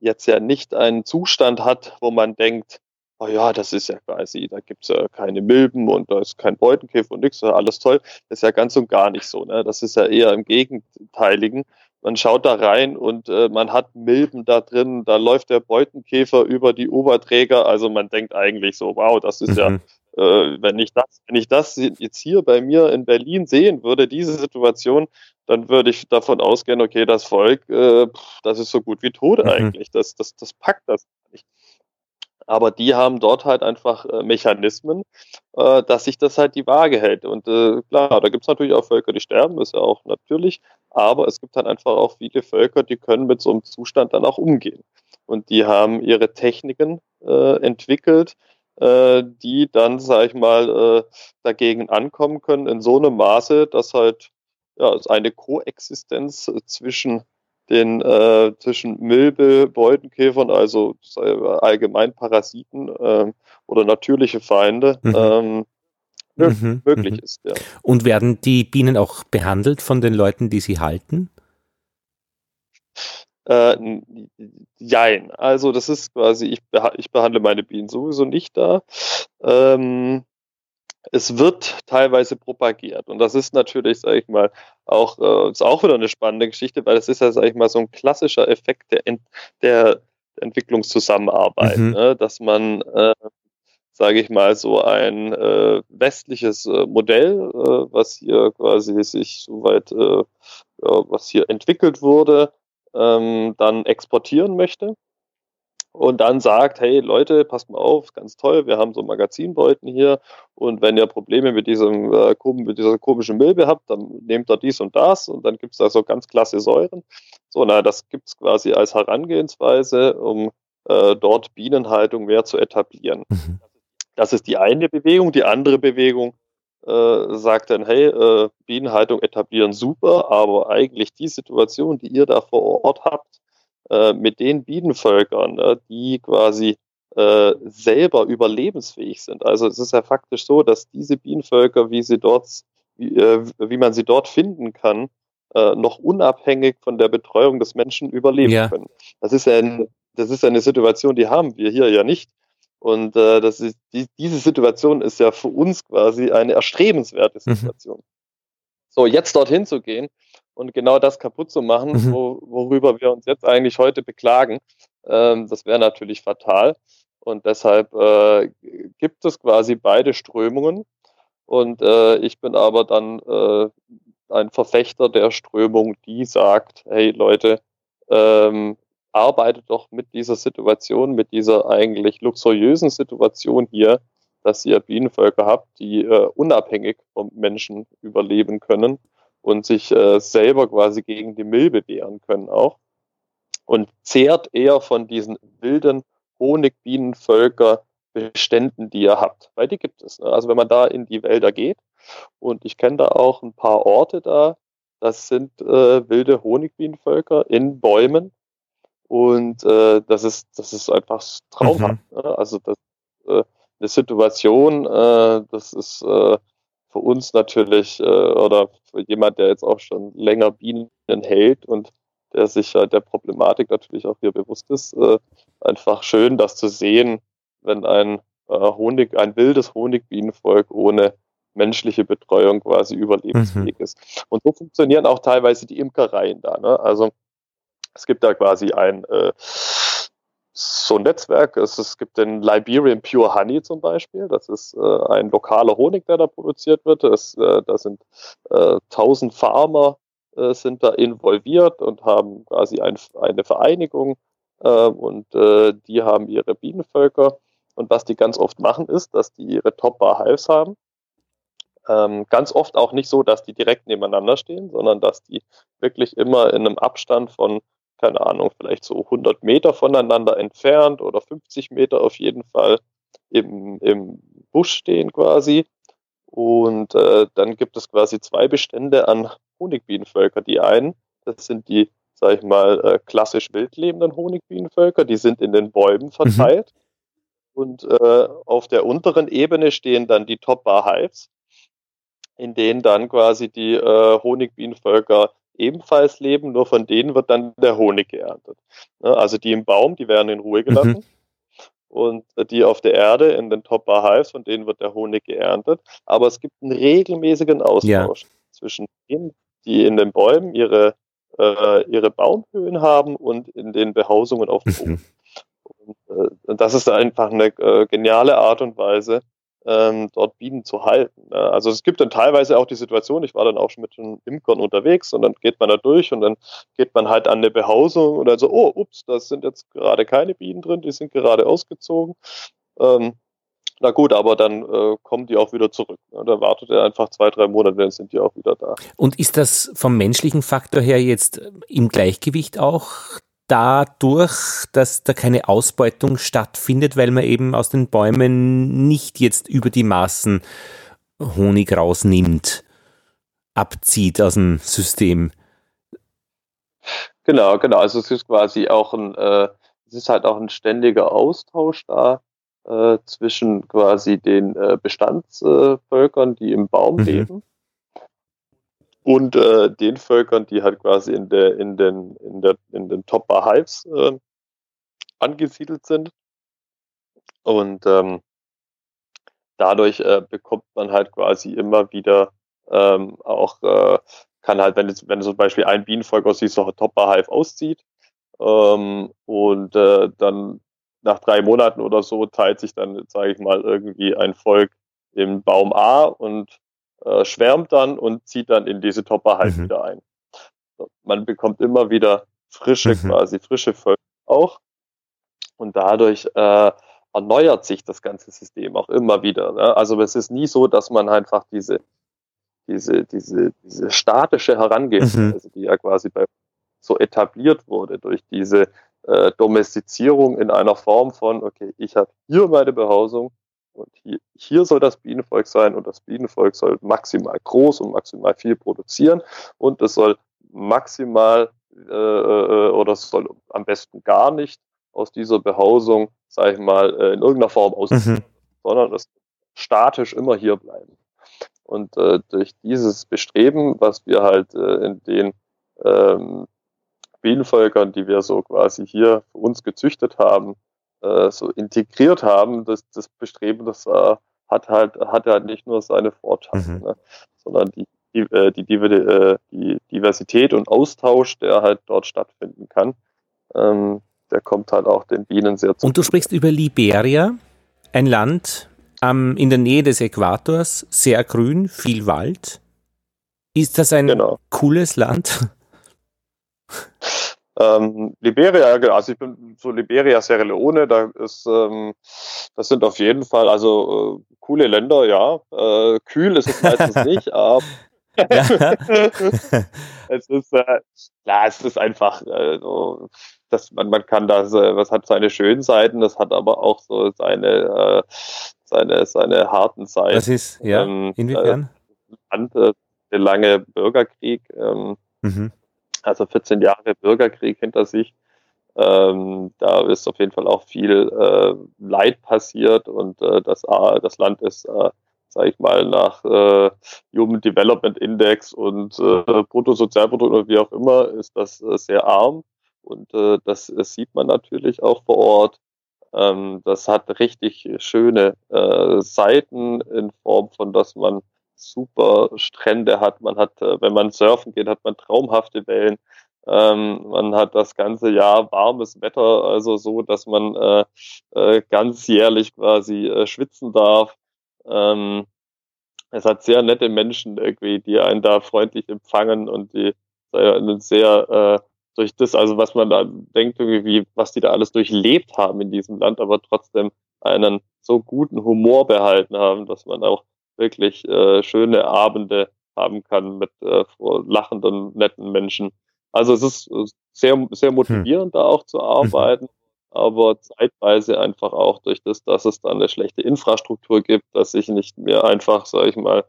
jetzt ja nicht einen Zustand hat, wo man denkt, oh ja, das ist ja quasi, da gibt's ja keine Milben und da ist kein Beutenkäfer und nichts, alles toll. Das ist ja ganz und gar nicht so. Ne? Das ist ja eher im Gegenteiligen. Man schaut da rein und äh, man hat Milben da drin, da läuft der Beutenkäfer über die Oberträger. Also man denkt eigentlich so, wow, das ist mhm. ja wenn ich das, wenn ich das jetzt hier bei mir in Berlin sehen würde, diese Situation, dann würde ich davon ausgehen, okay, das Volk, äh, das ist so gut wie tot mhm. eigentlich. Das, das, das packt das nicht. Aber die haben dort halt einfach äh, Mechanismen, äh, dass sich das halt die Waage hält. Und äh, klar, da gibt es natürlich auch Völker, die sterben, ist ja auch natürlich. Aber es gibt halt einfach auch viele Völker, die können mit so einem Zustand dann auch umgehen. Und die haben ihre Techniken äh, entwickelt, äh, die dann, sag ich mal, äh, dagegen ankommen können in so einem Maße, dass halt ja, eine Koexistenz zwischen den äh, zwischen Milbe, Beutenkäfern, also allgemein Parasiten äh, oder natürliche Feinde mhm. ähm, mhm. möglich mhm. ist. Ja. Und werden die Bienen auch behandelt von den Leuten, die sie halten? Äh, jein. Also das ist quasi, ich, beha ich behandle meine Bienen sowieso nicht da. Ähm, es wird teilweise propagiert. Und das ist natürlich, sage ich mal, auch, äh, ist auch wieder eine spannende Geschichte, weil das ist ja, sage ich mal, so ein klassischer Effekt der, Ent der Entwicklungszusammenarbeit, mhm. ne? dass man, äh, sage ich mal, so ein äh, westliches äh, Modell, äh, was hier quasi sich soweit, äh, ja, was hier entwickelt wurde, ähm, dann exportieren möchte und dann sagt, hey Leute, passt mal auf, ganz toll, wir haben so Magazinbeuten hier und wenn ihr Probleme mit diesem äh, mit dieser komischen Milbe habt, dann nehmt ihr dies und das und dann gibt es da so ganz klasse Säuren. So, na, das gibt es quasi als Herangehensweise, um äh, dort Bienenhaltung mehr zu etablieren. Mhm. Das ist die eine Bewegung. Die andere Bewegung äh, sagt dann, hey, äh, Bienenhaltung etablieren super, aber eigentlich die Situation, die ihr da vor Ort habt, äh, mit den Bienenvölkern, äh, die quasi äh, selber überlebensfähig sind. Also es ist ja faktisch so, dass diese Bienenvölker, wie sie dort, wie, äh, wie man sie dort finden kann, noch unabhängig von der Betreuung des Menschen überleben ja. können. Das ist ja ein, das ist eine Situation, die haben wir hier ja nicht. Und äh, das ist, die, diese Situation ist ja für uns quasi eine erstrebenswerte mhm. Situation. Mhm. So, jetzt dorthin zu gehen und genau das kaputt zu machen, mhm. wo, worüber wir uns jetzt eigentlich heute beklagen, ähm, das wäre natürlich fatal. Und deshalb äh, gibt es quasi beide Strömungen. Und äh, ich bin aber dann äh, ein Verfechter der Strömung, die sagt, hey Leute, ähm, arbeitet doch mit dieser Situation, mit dieser eigentlich luxuriösen Situation hier, dass ihr Bienenvölker habt, die äh, unabhängig vom Menschen überleben können und sich äh, selber quasi gegen die Milbe wehren können auch. Und zehrt eher von diesen wilden Honigbienenvölkerbeständen, die ihr habt. Weil die gibt es. Ne? Also wenn man da in die Wälder geht, und ich kenne da auch ein paar Orte da, das sind äh, wilde Honigbienenvölker in Bäumen. Und äh, das ist, das ist einfach traumhaft. Mhm. Ne? Also das äh, eine Situation, äh, das ist äh, für uns natürlich äh, oder für jemand, der jetzt auch schon länger Bienen hält und der sich halt der Problematik natürlich auch hier bewusst ist, äh, einfach schön, das zu sehen, wenn ein äh, Honig, ein wildes Honigbienenvolk ohne menschliche Betreuung quasi überlebensfähig mhm. ist. Und so funktionieren auch teilweise die Imkereien da. Ne? Also es gibt da quasi ein äh, so ein Netzwerk. Es, es gibt den Liberian Pure Honey zum Beispiel. Das ist äh, ein lokaler Honig, der da produziert wird. Es, äh, da sind äh, 1000 Farmer äh, sind da involviert und haben quasi ein, eine Vereinigung äh, und äh, die haben ihre Bienenvölker. Und was die ganz oft machen, ist, dass die ihre Top-Bar Hives haben. Ähm, ganz oft auch nicht so, dass die direkt nebeneinander stehen, sondern dass die wirklich immer in einem Abstand von keine Ahnung, vielleicht so 100 Meter voneinander entfernt oder 50 Meter auf jeden Fall im, im Busch stehen quasi. Und äh, dann gibt es quasi zwei Bestände an Honigbienenvölker. Die einen, das sind die, sag ich mal, äh, klassisch wildlebenden Honigbienenvölker, die sind in den Bäumen mhm. verteilt. Mhm. Und äh, auf der unteren Ebene stehen dann die Top Bar Hives, in denen dann quasi die äh, Honigbienenvölker ebenfalls leben, nur von denen wird dann der Honig geerntet. Ne, also die im Baum, die werden in Ruhe mhm. gelassen. Mhm. Und die auf der Erde in den Top Bar Hives, von denen wird der Honig geerntet. Aber es gibt einen regelmäßigen Austausch ja. zwischen denen, die in den Bäumen ihre, äh, ihre Baumhöhen haben und in den Behausungen auf dem Boden. Mhm. Und, äh, das ist einfach eine äh, geniale Art und Weise, ähm, dort Bienen zu halten. Also es gibt dann teilweise auch die Situation, ich war dann auch schon mit den Imkern unterwegs und dann geht man da durch und dann geht man halt an eine Behausung und dann so, oh, ups, da sind jetzt gerade keine Bienen drin, die sind gerade ausgezogen. Ähm, na gut, aber dann äh, kommen die auch wieder zurück. Ne? Da wartet er einfach zwei, drei Monate, dann sind die auch wieder da. Und ist das vom menschlichen Faktor her jetzt im Gleichgewicht auch dadurch, dass da keine Ausbeutung stattfindet, weil man eben aus den Bäumen nicht jetzt über die Maßen Honig rausnimmt, abzieht aus dem System. Genau, genau. Also es ist quasi auch ein, äh, es ist halt auch ein ständiger Austausch da äh, zwischen quasi den äh, Bestandsvölkern, die im Baum mhm. leben und äh, den Völkern, die halt quasi in der in den in der in den Top Hives äh, angesiedelt sind. Und ähm, dadurch äh, bekommt man halt quasi immer wieder ähm, auch äh, kann halt wenn jetzt, wenn zum Beispiel ein Bienenvolk aus dieser Top Hive auszieht ähm, und äh, dann nach drei Monaten oder so teilt sich dann, sage ich mal, irgendwie ein Volk im Baum A und äh, schwärmt dann und zieht dann in diese Topper halt mhm. wieder ein. Man bekommt immer wieder frische, mhm. quasi frische Völker auch. Und dadurch äh, erneuert sich das ganze System auch immer wieder. Ne? Also es ist nie so, dass man einfach diese, diese, diese, diese statische Herangehensweise, mhm. die ja quasi bei so etabliert wurde durch diese äh, Domestizierung in einer Form von, okay, ich habe hier meine Behausung, und hier, hier soll das Bienenvolk sein und das Bienenvolk soll maximal groß und maximal viel produzieren und es soll maximal äh, oder es soll am besten gar nicht aus dieser Behausung, sage ich mal, äh, in irgendeiner Form aussehen, mhm. sondern es statisch immer hier bleiben. Und äh, durch dieses Bestreben, was wir halt äh, in den ähm, Bienenvölkern, die wir so quasi hier für uns gezüchtet haben, äh, so integriert haben, das, das Bestreben, das äh, hat halt hat halt nicht nur seine Vorteile, mhm. ne, sondern die, die, äh, die, äh, die, Diversität und Austausch, der halt dort stattfinden kann, ähm, der kommt halt auch den Bienen sehr zu. Und du sprichst über Liberia, ein Land ähm, in der Nähe des Äquators, sehr grün, viel Wald. Ist das ein genau. cooles Land? (laughs) Ähm, Liberia, also ich bin so Liberia, Sierra Leone, da ist, ähm, das sind auf jeden Fall, also äh, coole Länder, ja. Äh, kühl ist es meistens (laughs) nicht, aber (laughs) es ist, äh, ja, es ist einfach, äh, so, dass man, man kann das, äh, was hat seine schönen Seiten, das hat aber auch so seine, äh, seine, seine harten Seiten. Das ist, ja, ähm, inwiefern? Äh, der lange Bürgerkrieg, ähm, mhm also 14 Jahre Bürgerkrieg hinter sich. Ähm, da ist auf jeden Fall auch viel äh, Leid passiert und äh, das, äh, das Land ist, äh, sage ich mal, nach äh, Human Development Index und äh, Bruttosozialprodukt oder wie auch immer, ist das äh, sehr arm und äh, das, das sieht man natürlich auch vor Ort. Ähm, das hat richtig schöne Seiten in Form von, dass man super Strände hat. Man hat, äh, wenn man surfen geht, hat man traumhafte Wellen. Ähm, man hat das ganze Jahr warmes Wetter, also so, dass man äh, äh, ganzjährlich quasi äh, schwitzen darf. Ähm, es hat sehr nette Menschen irgendwie, die einen da freundlich empfangen und die einen sehr äh, durch das, also was man da denkt, irgendwie, was die da alles durchlebt haben in diesem Land, aber trotzdem einen so guten Humor behalten haben, dass man auch wirklich äh, schöne Abende haben kann mit äh, lachenden, netten Menschen. Also es ist äh, sehr, sehr motivierend, hm. da auch zu arbeiten, aber zeitweise einfach auch durch das, dass es da eine schlechte Infrastruktur gibt, dass ich nicht mehr einfach, sage ich mal,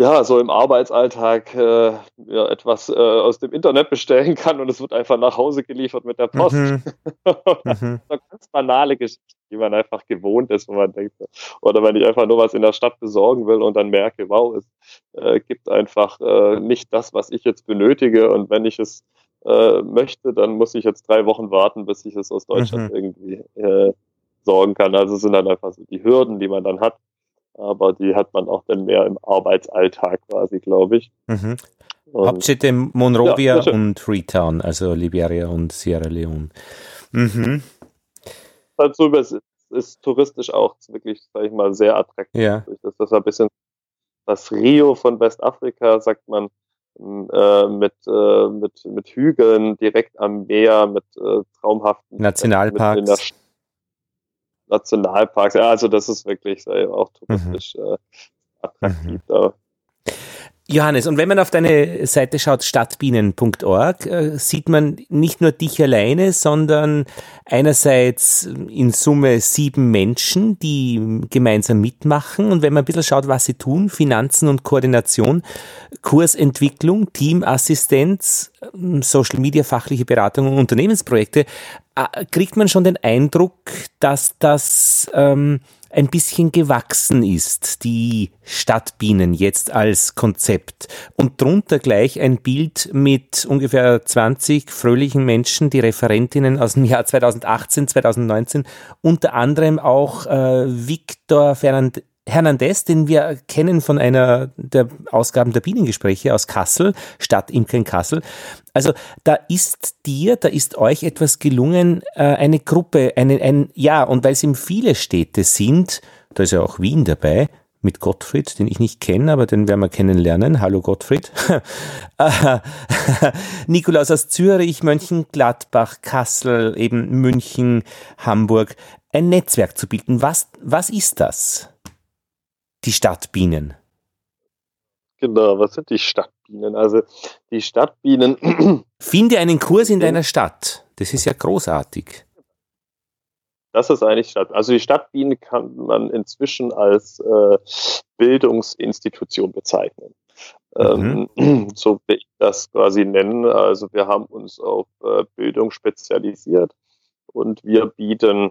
ja, so im Arbeitsalltag äh, ja, etwas äh, aus dem Internet bestellen kann und es wird einfach nach Hause geliefert mit der Post. Mhm. (laughs) (laughs) mhm. so ganz banale Geschichten, die man einfach gewohnt ist, wo man denkt, oder wenn ich einfach nur was in der Stadt besorgen will und dann merke, wow, es äh, gibt einfach äh, nicht das, was ich jetzt benötige und wenn ich es äh, möchte, dann muss ich jetzt drei Wochen warten, bis ich es aus Deutschland mhm. irgendwie äh, sorgen kann. Also es sind dann einfach so die Hürden, die man dann hat aber die hat man auch dann mehr im Arbeitsalltag quasi, glaube ich. Mhm. Hauptstädte Monrovia ja, und Freetown, also Liberia und Sierra Leone. Mhm. Also über ist touristisch auch wirklich, sag ich mal, sehr attraktiv. Ja. Das ist ein bisschen das Rio von Westafrika, sagt man, äh, mit, äh, mit, mit Hügeln direkt am Meer, mit äh, traumhaften Nationalparks. Mit Nationalparks, ja, also das ist wirklich auch touristisch mhm. äh, attraktiv mhm. Johannes, und wenn man auf deine Seite schaut, stadtbienen.org, äh, sieht man nicht nur dich alleine, sondern einerseits in Summe sieben Menschen, die gemeinsam mitmachen. Und wenn man ein bisschen schaut, was sie tun, Finanzen und Koordination, Kursentwicklung, Teamassistenz, Social Media, fachliche Beratung und Unternehmensprojekte, äh, kriegt man schon den Eindruck, dass das ähm, ein bisschen gewachsen ist, die Stadtbienen jetzt als Konzept. Und drunter gleich ein Bild mit ungefähr 20 fröhlichen Menschen, die Referentinnen aus dem Jahr 2018, 2019, unter anderem auch äh, Victor Fernand Hernandez, den wir kennen von einer der Ausgaben der Bienengespräche aus Kassel, Stadtimker in Kassel. Also da ist dir, da ist euch etwas gelungen, äh, eine Gruppe, eine, ein, ja, und weil es eben viele Städte sind, da ist ja auch Wien dabei, mit Gottfried, den ich nicht kenne, aber den werden wir kennenlernen. Hallo Gottfried. (laughs) (laughs) Nikolaus aus Zürich, Mönchengladbach, Kassel, eben München, Hamburg. Ein Netzwerk zu bilden. Was, was ist das? Die Stadtbienen? Genau, was sind die Stadtbienen? Also die Stadtbienen. (clears throat) Finde einen Kurs in deiner Stadt. Das ist ja großartig. Das ist eigentlich Stadt. Also die Stadtbiene kann man inzwischen als äh, Bildungsinstitution bezeichnen. Mhm. Ähm, (clears throat) so will ich das quasi nennen. Also wir haben uns auf äh, Bildung spezialisiert und wir bieten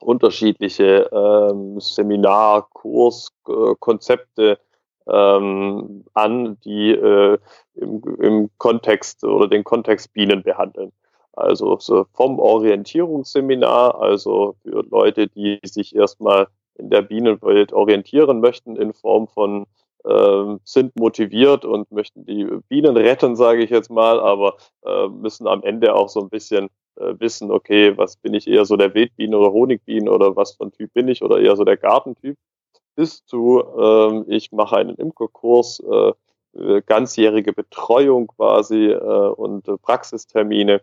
unterschiedliche ähm, Seminar-, Kurs-, äh, Konzepte ähm, an, die äh, im, im Kontext oder den Kontext Bienen behandeln. Also so vom Orientierungsseminar, also für Leute, die sich erstmal in der Bienenwelt orientieren möchten in Form von äh, sind motiviert und möchten die Bienen retten, sage ich jetzt mal, aber äh, müssen am Ende auch so ein bisschen wissen, okay, was bin ich eher so der Wildbienen oder Honigbienen oder was für ein Typ bin ich oder eher so der Gartentyp, bis zu, ähm, ich mache einen Imkerkurs, äh, äh, ganzjährige Betreuung quasi äh, und äh, Praxistermine.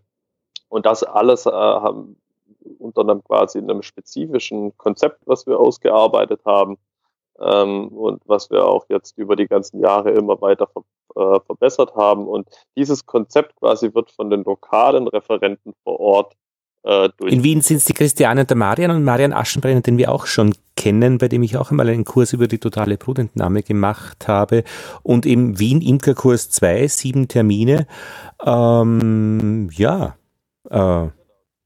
Und das alles äh, haben unter einem quasi einem spezifischen Konzept, was wir ausgearbeitet haben ähm, und was wir auch jetzt über die ganzen Jahre immer weiter ver äh, verbessert haben. Und dieses Konzept quasi wird von den lokalen Referenten vor Ort äh, durch. In Wien sind es die Christiane und der Marian und Marian Aschenbrenner, den wir auch schon kennen, bei dem ich auch einmal einen Kurs über die totale Brutentnahme gemacht habe. Und im Wien Imkerkurs 2, sieben Termine. Ähm, ja. Äh,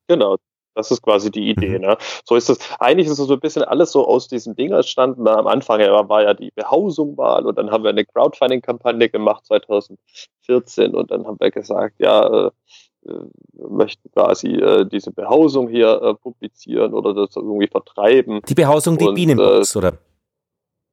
genau, das ist quasi die Idee. Mhm. Ne? So ist es. Eigentlich ist es so ein bisschen alles so aus diesen Dingen entstanden. Am Anfang war ja die Behausung mal und dann haben wir eine Crowdfunding-Kampagne gemacht 2014 und dann haben wir gesagt, ja, äh, wir möchten quasi äh, diese Behausung hier äh, publizieren oder das irgendwie vertreiben. Die Behausung, die und, Bienenbox, äh, oder?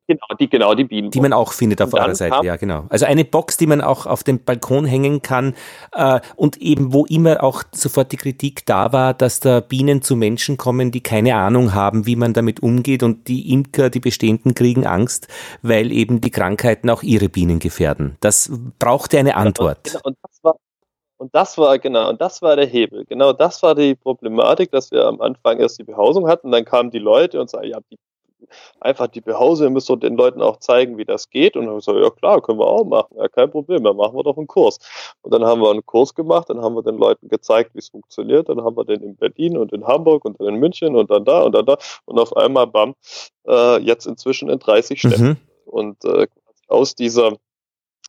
Genau, die, genau, die Bienen. Die man auch findet auf eurer Seite, ja, genau. Also eine Box, die man auch auf dem Balkon hängen kann äh, und eben, wo immer auch sofort die Kritik da war, dass da Bienen zu Menschen kommen, die keine Ahnung haben, wie man damit umgeht und die Imker, die Bestehenden kriegen Angst, weil eben die Krankheiten auch ihre Bienen gefährden. Das brauchte eine Antwort. Genau, und das war und das war, genau, und das war der Hebel. Genau das war die Problematik, dass wir am Anfang erst die Behausung hatten, dann kamen die Leute und sagten, ja, die einfach die Behausung, ihr müsst den Leuten auch zeigen, wie das geht. Und dann haben wir gesagt, ja klar, können wir auch machen, ja, kein Problem, dann machen wir doch einen Kurs. Und dann haben wir einen Kurs gemacht, dann haben wir den Leuten gezeigt, wie es funktioniert, dann haben wir den in Berlin und in Hamburg und dann in München und dann da und dann da und auf einmal, bam, äh, jetzt inzwischen in 30 Städten. Mhm. Und äh, aus dieser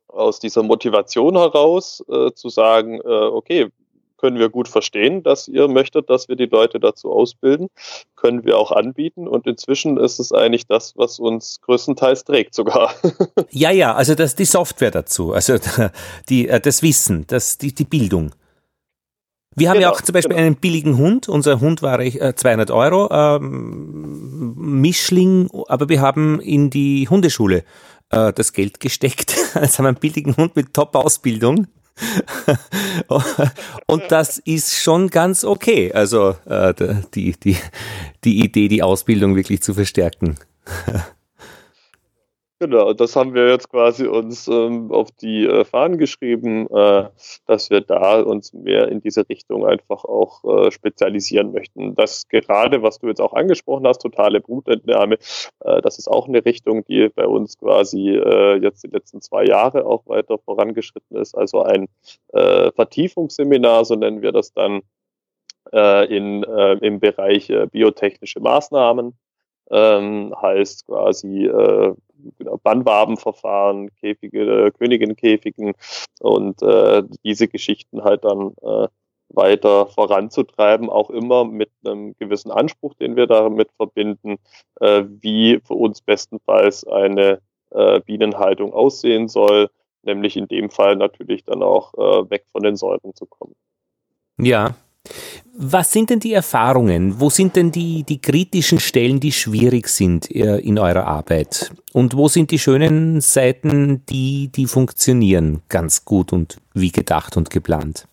aus dieser Motivation heraus äh, zu sagen, äh, okay, können wir gut verstehen, dass ihr möchtet, dass wir die Leute dazu ausbilden, können wir auch anbieten und inzwischen ist es eigentlich das, was uns größtenteils trägt sogar. (laughs) Ja, ja, also das die Software dazu, also (laughs) die, äh, das Wissen, das, die, die Bildung. Wir haben genau, ja auch zum Beispiel genau. einen billigen Hund. Unser Hund war 200 äh, Euro, ähm, Mischling, aber wir haben in die Hundeschule äh, das Geld gesteckt. Jetzt (laughs) haben wir einen billigen Hund mit Top-Ausbildung (laughs) Und das ist schon ganz okay. Also äh, die, die, die Idee, die Ausbildung wirklich zu verstärken. (laughs) Genau, das haben wir jetzt quasi uns ähm, auf die äh, Fahnen geschrieben, äh, dass wir da uns mehr in diese Richtung einfach auch äh, spezialisieren möchten. Das gerade, was du jetzt auch angesprochen hast, totale Brutentnahme, äh, das ist auch eine Richtung, die bei uns quasi äh, jetzt die letzten zwei Jahre auch weiter vorangeschritten ist. Also ein äh, Vertiefungsseminar, so nennen wir das dann, äh, in, äh, im Bereich äh, biotechnische Maßnahmen. Ähm, heißt quasi äh, genau, Bannwabenverfahren, Käfige, äh, Königinkäfigen und äh, diese Geschichten halt dann äh, weiter voranzutreiben, auch immer mit einem gewissen Anspruch, den wir damit verbinden, äh, wie für uns bestenfalls eine äh, Bienenhaltung aussehen soll, nämlich in dem Fall natürlich dann auch äh, weg von den Säuren zu kommen. Ja, was sind denn die Erfahrungen? Wo sind denn die, die kritischen Stellen, die schwierig sind äh, in eurer Arbeit? Und wo sind die schönen Seiten, die, die funktionieren ganz gut und wie gedacht und geplant?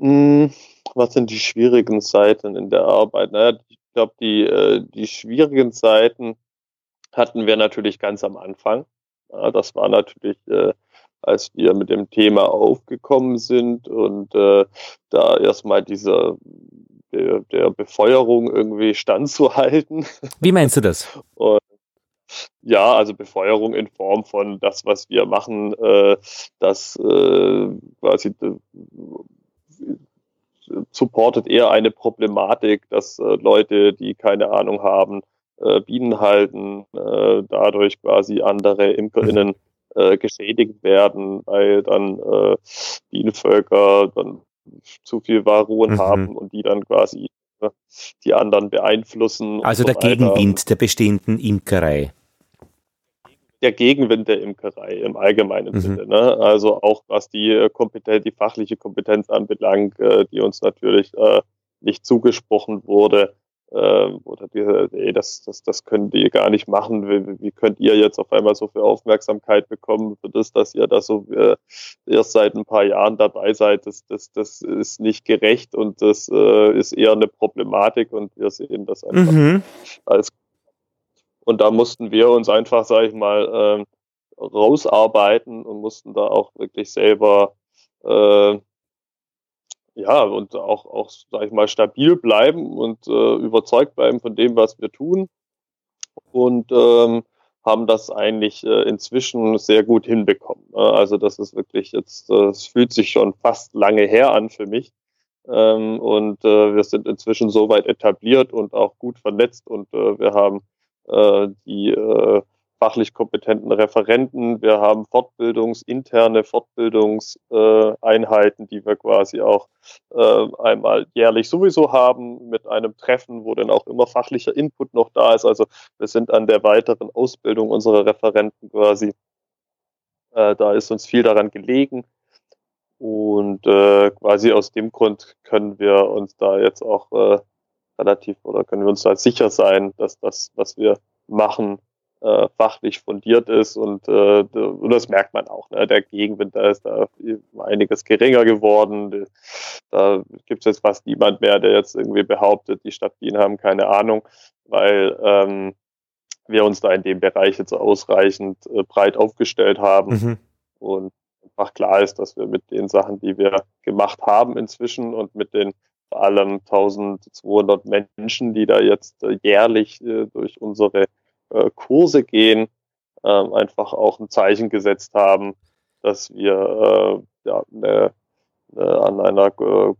Hm, was sind die schwierigen Seiten in der Arbeit? Naja, ich glaube, die, äh, die schwierigen Seiten hatten wir natürlich ganz am Anfang. Das war natürlich äh, als wir mit dem Thema aufgekommen sind und äh, da erstmal dieser der, der Befeuerung irgendwie standzuhalten. (laughs) Wie meinst du das? Und ja, also Befeuerung in Form von das, was wir machen, äh, das äh, quasi äh, supportet eher eine Problematik, dass äh, Leute, die keine Ahnung haben, äh, Bienen halten, äh, dadurch quasi andere ImkerInnen äh, geschädigt werden, weil dann äh, Bienenvölker dann zu viel Varroen mhm. haben und die dann quasi äh, die anderen beeinflussen. Also der so Gegenwind der bestehenden Imkerei. Der Gegenwind der Imkerei im allgemeinen mhm. Sinne. Ne? Also auch was die äh, Kompetenz, die fachliche Kompetenz anbelangt, äh, die uns natürlich äh, nicht zugesprochen wurde, äh, oder diese, ey, das, das, das können die gar nicht machen. Wie, wie könnt ihr jetzt auf einmal so viel Aufmerksamkeit bekommen für das, dass ihr da so äh, erst seit ein paar Jahren dabei seid? Das, das, das ist nicht gerecht und das äh, ist eher eine Problematik und wir sehen das einfach mhm. als und da mussten wir uns einfach, sage ich mal, äh, rausarbeiten und mussten da auch wirklich selber äh, ja, und auch, auch sag ich mal, stabil bleiben und äh, überzeugt bleiben von dem, was wir tun. Und ähm, haben das eigentlich äh, inzwischen sehr gut hinbekommen. Ne? Also das ist wirklich jetzt, äh, es fühlt sich schon fast lange her an für mich. Ähm, und äh, wir sind inzwischen soweit etabliert und auch gut vernetzt und äh, wir haben äh, die äh, fachlich kompetenten Referenten. Wir haben Fortbildungs, interne Fortbildungseinheiten, die wir quasi auch äh, einmal jährlich sowieso haben mit einem Treffen, wo dann auch immer fachlicher Input noch da ist. Also wir sind an der weiteren Ausbildung unserer Referenten quasi. Äh, da ist uns viel daran gelegen. Und äh, quasi aus dem Grund können wir uns da jetzt auch relativ oder können wir uns da sicher sein, dass das, was wir machen, äh, fachlich fundiert ist und, äh, und das merkt man auch. Ne? Der Gegenwind, da ist da einiges geringer geworden. Da gibt es jetzt fast niemand mehr, der jetzt irgendwie behauptet, die Stadt Wien haben keine Ahnung, weil ähm, wir uns da in dem Bereich jetzt ausreichend äh, breit aufgestellt haben mhm. und einfach klar ist, dass wir mit den Sachen, die wir gemacht haben inzwischen und mit den vor allem 1200 Menschen, die da jetzt äh, jährlich äh, durch unsere äh, Kurse gehen, äh, einfach auch ein Zeichen gesetzt haben, dass wir äh, ja, ne, ne, an einer äh,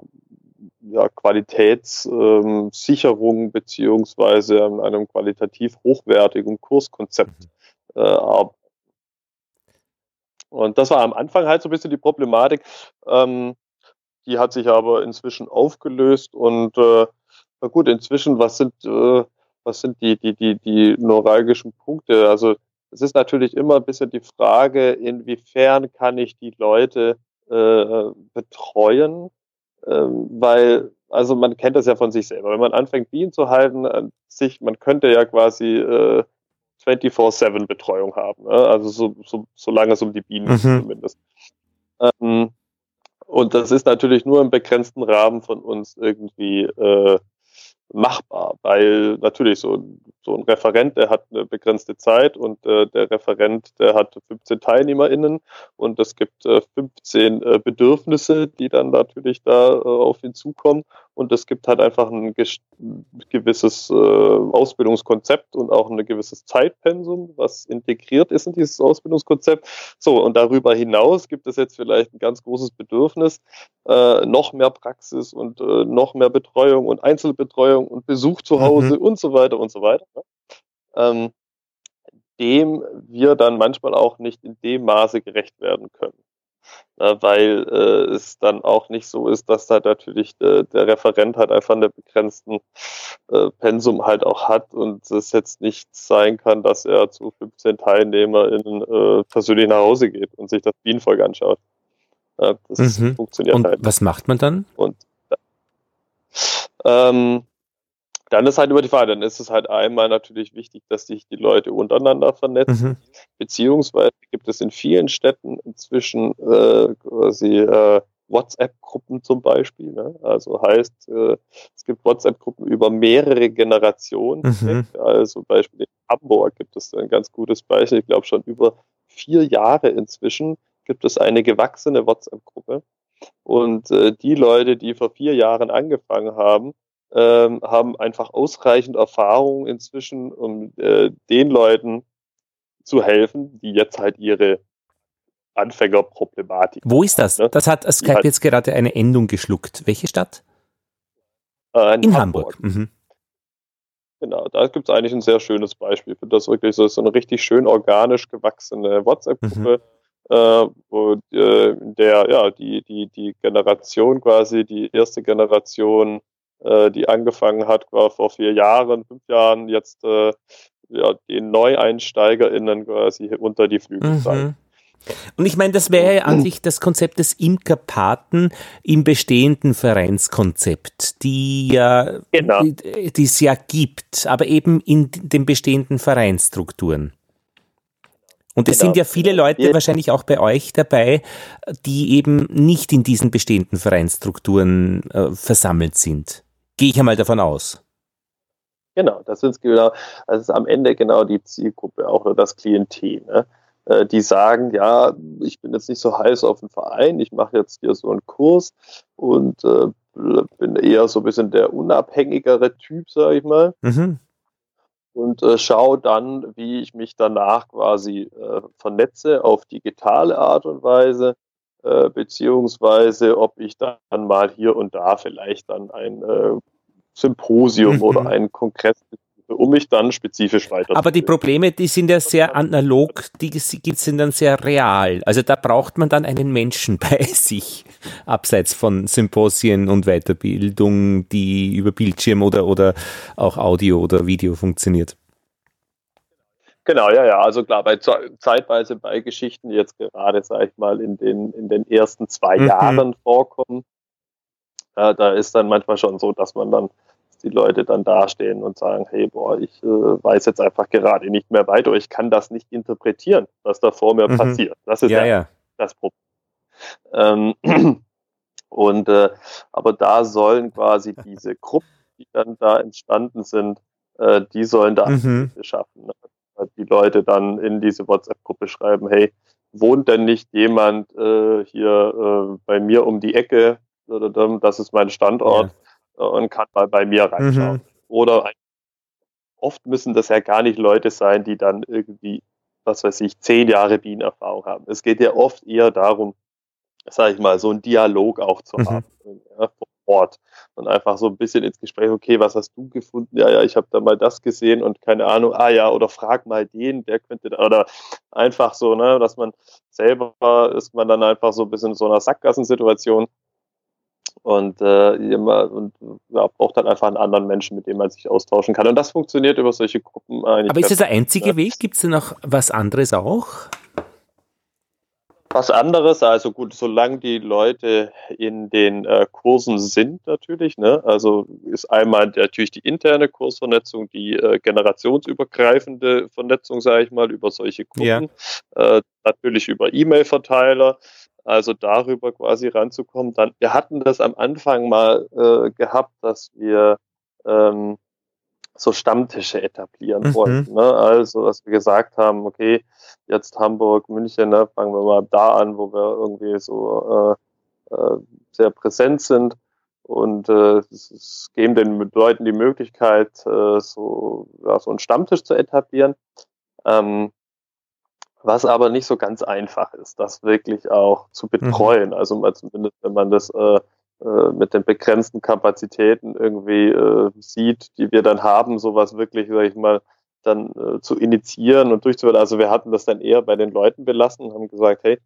ja, Qualitätssicherung ähm, beziehungsweise an einem qualitativ hochwertigen Kurskonzept äh, arbeiten. Und das war am Anfang halt so ein bisschen die Problematik. Ähm, die hat sich aber inzwischen aufgelöst und äh, na gut, inzwischen, was sind äh, was sind die, die, die, die neuralgischen Punkte? Also es ist natürlich immer ein bisschen die Frage, inwiefern kann ich die Leute äh, betreuen, ähm, weil, also man kennt das ja von sich selber. Wenn man anfängt, Bienen zu halten, sich, man könnte ja quasi äh, 24-7-Betreuung haben. Ne? Also so, so, solange es um die Bienen geht Mhm. zumindest. Ähm, und das ist natürlich nur im begrenzten Rahmen von uns irgendwie äh, machbar, weil natürlich so, so ein Referent, der hat eine begrenzte Zeit und äh, der Referent, der hat 15 TeilnehmerInnen und es gibt äh, 15 äh, Bedürfnisse, die dann natürlich da äh, auf ihn zukommen und es gibt halt einfach ein gewisses äh, Ausbildungskonzept und auch ein gewisses Zeitpensum, was integriert ist in dieses Ausbildungskonzept. So, und darüber hinaus gibt es jetzt vielleicht ein ganz großes Bedürfnis, äh, noch mehr Praxis und äh, noch mehr Betreuung und Einzelbetreuung und Besuch zu Hause Mhm. und so weiter und so weiter. Ne? Ähm, dem wir dann manchmal auch nicht in dem Maße gerecht werden können. Na, weil äh, es dann auch nicht so ist, dass da natürlich äh, der Referent halt einfach einen begrenzten äh, Pensum halt auch hat und es jetzt nicht sein kann, dass er zu 15 TeilnehmerInnen äh, persönlich nach Hause geht und sich das Bienenvolk anschaut. Ja, das Mhm. funktioniert Und halt. was macht man dann? Und ähm, dann ist halt über die Frage, dann ist es halt einmal natürlich wichtig, dass sich die Leute untereinander vernetzen, Mhm. beziehungsweise gibt es in vielen Städten inzwischen äh, quasi äh, WhatsApp-Gruppen zum Beispiel. Ne? Also heißt, äh, es gibt WhatsApp-Gruppen über mehrere Generationen. Mhm. Also Beispiel in Hamburg gibt es ein ganz gutes Beispiel, ich glaube schon über vier Jahre inzwischen gibt es eine gewachsene WhatsApp-Gruppe. Und äh, die Leute, die vor vier Jahren angefangen haben, ähm, haben einfach ausreichend Erfahrung inzwischen, um äh, den Leuten zu helfen, die jetzt halt ihre Anfängerproblematik. Wo ist das? Ne? Das hat Skype halt- jetzt gerade eine Endung geschluckt. Welche Stadt? Äh, In Hamburg. Mhm. Genau, da gibt es eigentlich ein sehr schönes Beispiel für das wirklich so, so eine richtig schön organisch gewachsene WhatsApp-Gruppe, äh, wo äh, in der ja die die die Generation quasi die erste Generation, äh, die angefangen hat vor vier Jahren, fünf Jahren jetzt äh, ja den NeueinsteigerInnen quasi unter die Flügel zeigen. Mhm. Und ich meine, das wäre ja an sich das Konzept des Imkerpaten im bestehenden Vereinskonzept, die ja, Genau. die die es ja gibt, aber eben in den bestehenden Vereinsstrukturen. Und es Genau. sind ja viele Leute Ja. wahrscheinlich auch bei euch dabei, die eben nicht in diesen bestehenden Vereinsstrukturen äh, versammelt sind. Gehe ich einmal davon aus. Genau, das ist genau, das ist am Ende genau die Zielgruppe, auch nur das Klientel. Ne? Äh, Die sagen, ja, ich bin jetzt nicht so heiß auf den Verein, ich mache jetzt hier so einen Kurs und äh, bin eher so ein bisschen der unabhängigere Typ, sage ich mal, Mhm. und äh, schaue dann, wie ich mich danach quasi äh, vernetze auf digitale Art und Weise, äh, beziehungsweise ob ich dann mal hier und da vielleicht dann ein äh, Symposium Mhm. oder einen Kongress um mich dann spezifisch weiter Aber die Probleme, die sind ja sehr analog, die sind dann sehr real. Also da braucht man dann einen Menschen (laughs) bei sich, abseits von Symposien und Weiterbildung, die über Bildschirm oder, oder auch Audio oder Video funktioniert. Genau, ja, ja. Also klar, bei Ze- zeitweise bei Geschichten, die jetzt gerade, sag ich mal, in den, in den ersten zwei Mhm. Jahren vorkommen, äh, da ist dann manchmal schon so, dass man dann dass die Leute dann dastehen und sagen, hey, boah, ich äh, weiß jetzt einfach gerade nicht mehr weiter, ich kann das nicht interpretieren, was da vor mir Mhm. passiert. Das ist Ja, ja, ja. das Problem. Ähm, (clears throat) und äh, aber da sollen quasi diese Gruppen, die dann da entstanden sind, äh, die sollen da Mhm. Schaffen. Die Leute dann in diese WhatsApp-Gruppe schreiben, hey, wohnt denn nicht jemand äh, hier äh, bei mir um die Ecke? Das ist mein Standort äh, und kann mal bei mir reinschauen. Mhm. Oder oft müssen das ja gar nicht Leute sein, die dann irgendwie, was weiß ich, zehn Jahre Bienenerfahrung haben. Es geht ja oft eher darum, sage ich mal, so einen Dialog auch zu Mhm. haben ja, Ort und einfach so ein bisschen ins Gespräch, okay, was hast du gefunden? Ja, ja, ich habe da mal das gesehen und keine Ahnung, ah ja, oder frag mal den, der könnte, da, oder einfach so, ne, dass man selber ist man dann einfach so ein bisschen in so einer Sackgassensituation und, äh, immer, und ja, braucht dann einfach einen anderen Menschen, mit dem man sich austauschen kann. Und das funktioniert über solche Gruppen eigentlich. Aber ist das der einzige Ja. Weg? Gibt es da noch was anderes auch? Was anderes. Also gut, solange die Leute in den äh, Kursen sind natürlich. Ne? Also ist einmal natürlich die interne Kursvernetzung, die äh, generationsübergreifende Vernetzung, sage ich mal, über solche Gruppen. Ja. Äh, natürlich über E-Mail-Verteiler. Also darüber quasi ranzukommen. Dann, wir hatten das am Anfang mal äh, gehabt, dass wir ähm, so Stammtische etablieren mhm. wollten. Ne? Also, dass wir gesagt haben, okay, jetzt Hamburg, München, ne, fangen wir mal da an, wo wir irgendwie so äh, äh, sehr präsent sind und äh, es geben den Leuten die Möglichkeit, äh, so, ja, so einen Stammtisch zu etablieren. Ähm, was aber nicht so ganz einfach ist, das wirklich auch zu mhm. betreuen. Mhm. Also mal zumindest, wenn man das äh, äh, mit den begrenzten Kapazitäten irgendwie äh, sieht, die wir dann haben, sowas wirklich, sag ich mal, dann äh, zu initiieren und durchzuführen. Also wir hatten das dann eher bei den Leuten belassen und haben gesagt, hey,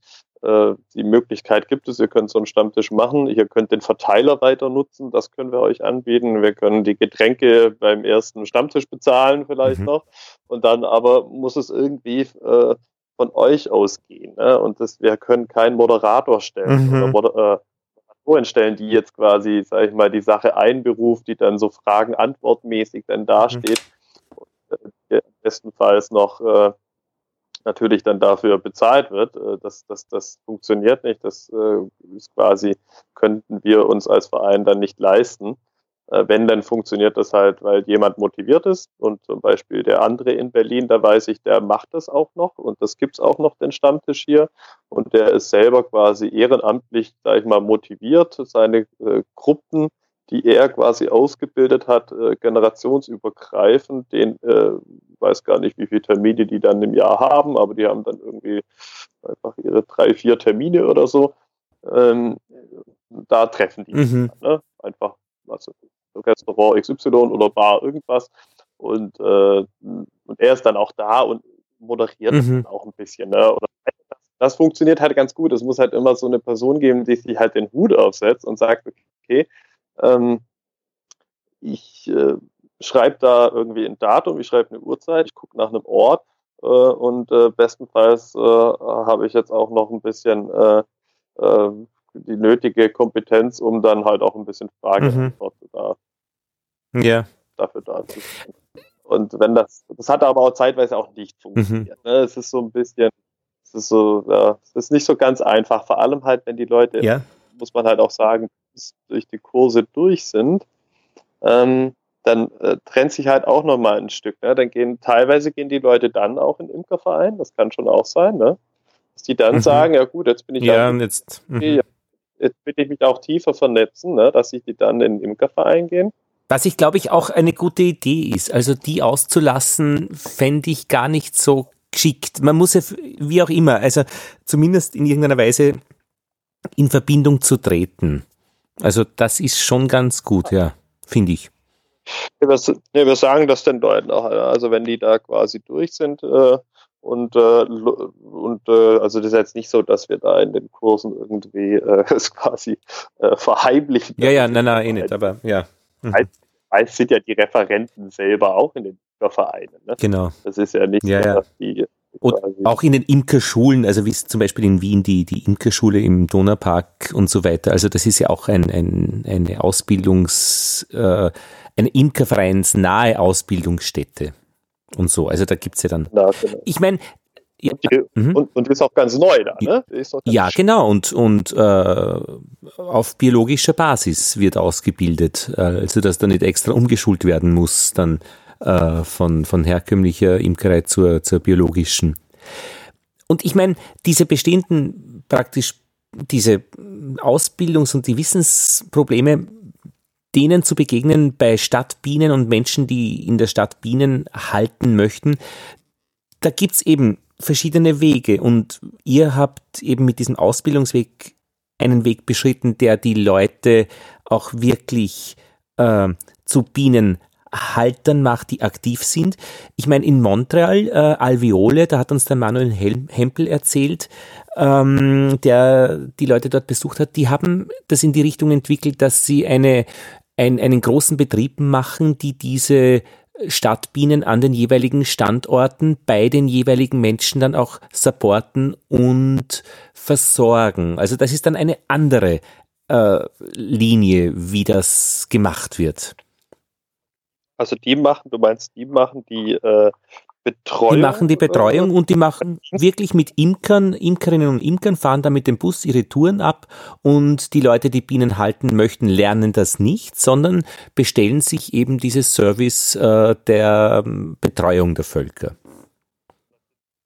äh, die Möglichkeit gibt es, ihr könnt so einen Stammtisch machen, ihr könnt den Verteiler weiter nutzen, das können wir euch anbieten. Wir können die Getränke beim ersten Stammtisch bezahlen vielleicht mhm. noch und dann aber muss es irgendwie äh, von euch ausgehen. Ne? Und das, wir können keinen Moderator stellen mhm. oder Moderatoren stellen, die jetzt quasi, sage ich mal, die Sache einberuft, die dann so Fragen-Antwort-mäßig dann dasteht. Mhm. Und, äh, bestenfalls noch äh, natürlich dann dafür bezahlt wird. Äh, das, das, das funktioniert nicht. Das äh, ist quasi, könnten wir uns als Verein dann nicht leisten. Äh, wenn, dann funktioniert das halt, weil jemand motiviert ist und zum Beispiel der andere in Berlin, da weiß ich, der macht das auch noch und das gibt's auch noch, den Stammtisch hier und der ist selber quasi ehrenamtlich, sag ich mal, motiviert, seine äh, Gruppen, die er quasi ausgebildet hat, äh, generationsübergreifend, den, äh, weiß gar nicht, wie viele Termine die dann im Jahr haben, aber die haben dann irgendwie einfach ihre drei, vier Termine oder so. Ähm, da treffen die mhm. sich, ne? einfach also Restaurant XY oder Bar irgendwas. Und, äh, und er ist dann auch da und moderiert mhm. auch ein bisschen. Ne? Oder das, funktioniert halt ganz gut. Es muss halt immer so eine Person geben, die sich halt den Hut aufsetzt und sagt, okay, ähm, ich äh, schreibe da irgendwie ein Datum, ich schreibe eine Uhrzeit, ich gucke nach einem Ort äh, und äh, bestenfalls äh, habe ich jetzt auch noch ein bisschen äh, äh, die nötige Kompetenz, um dann halt auch ein bisschen Fragen mhm. da, ja. dafür da zu sein. Und wenn das, das hat aber auch zeitweise auch nicht funktioniert. Mhm. Ne? Es ist so ein bisschen, es ist so, ja, es ist nicht so ganz einfach. Vor allem halt, wenn die Leute, ja. muss man halt auch sagen, durch die Kurse durch sind, ähm, dann äh, trennt sich halt auch nochmal ein Stück. Ne? Dann gehen, teilweise gehen die Leute dann auch in den Imkerverein, das kann schon auch sein, ne? Dass die dann mhm. sagen, ja gut, jetzt bin ich ja, jetzt, mhm jetzt will ich mich auch tiefer vernetzen, ne, dass ich die dann in den Imkerverein gehen. Was ich glaube ich auch eine gute Idee ist. Also die auszulassen, fände ich gar nicht so geschickt. Man muss ja, wie auch immer, also zumindest in irgendeiner Weise in Verbindung zu treten. Also das ist schon ganz gut, ja, finde ich. Ja, wir, sagen das den Leuten auch. Also wenn die da quasi durch sind, äh, und, äh, und äh, also das ist jetzt nicht so, dass wir da in den Kursen irgendwie äh, (laughs) es quasi äh, verheimlichen. Ja, ja, nein, nein, eh nicht, aber ja. Mhm. Meist sind ja die Referenten selber auch in den Vereinen. Ne? Genau. Das ist ja nicht ja, so, dass die und auch in den Imkerschulen, also wie es zum Beispiel in Wien die, die Imkerschule im Donaupark und so weiter. Also das ist ja auch ein, ein, eine Ausbildungs, äh, eine imkervereinsnahe Ausbildungsstätte und so. Also da gibt es ja dann. Ja, genau. Ich meine, ja, die, mhm. und, und, ist auch ganz neu da, ne? ja, genau. Und, und äh, auf biologischer Basis wird ausgebildet, äh, also dass da nicht extra umgeschult werden muss, dann äh, von, von herkömmlicher Imkerei zur, zur biologischen. Und ich meine, diese bestehenden praktisch diese Ausbildungs- und die Wissensprobleme denen zu begegnen bei Stadtbienen und Menschen, die in der Stadt Bienen halten möchten. Da gibt's eben verschiedene Wege und ihr habt eben mit diesem Ausbildungsweg einen Weg beschritten, der die Leute auch wirklich äh, zu Bienenhaltern macht, die aktiv sind. Ich meine, in Montreal, äh, Alveole, da hat uns der Manuel Hempel erzählt, ähm, der die Leute dort besucht hat, die haben das in die Richtung entwickelt, dass sie eine ein, einen großen Betrieb machen, die diese Stadtbienen an den jeweiligen Standorten bei den jeweiligen Menschen dann auch supporten und versorgen. Also das ist dann eine andere äh, Linie, wie das gemacht wird. Also die machen, du meinst, die machen die äh, Betreuung. Die machen die Betreuung und die machen wirklich mit Imkern, Imkerinnen und Imkern fahren da mit dem Bus ihre Touren ab und die Leute, die Bienen halten möchten, lernen das nicht, sondern bestellen sich eben dieses Service äh, der ähm, Betreuung der Völker.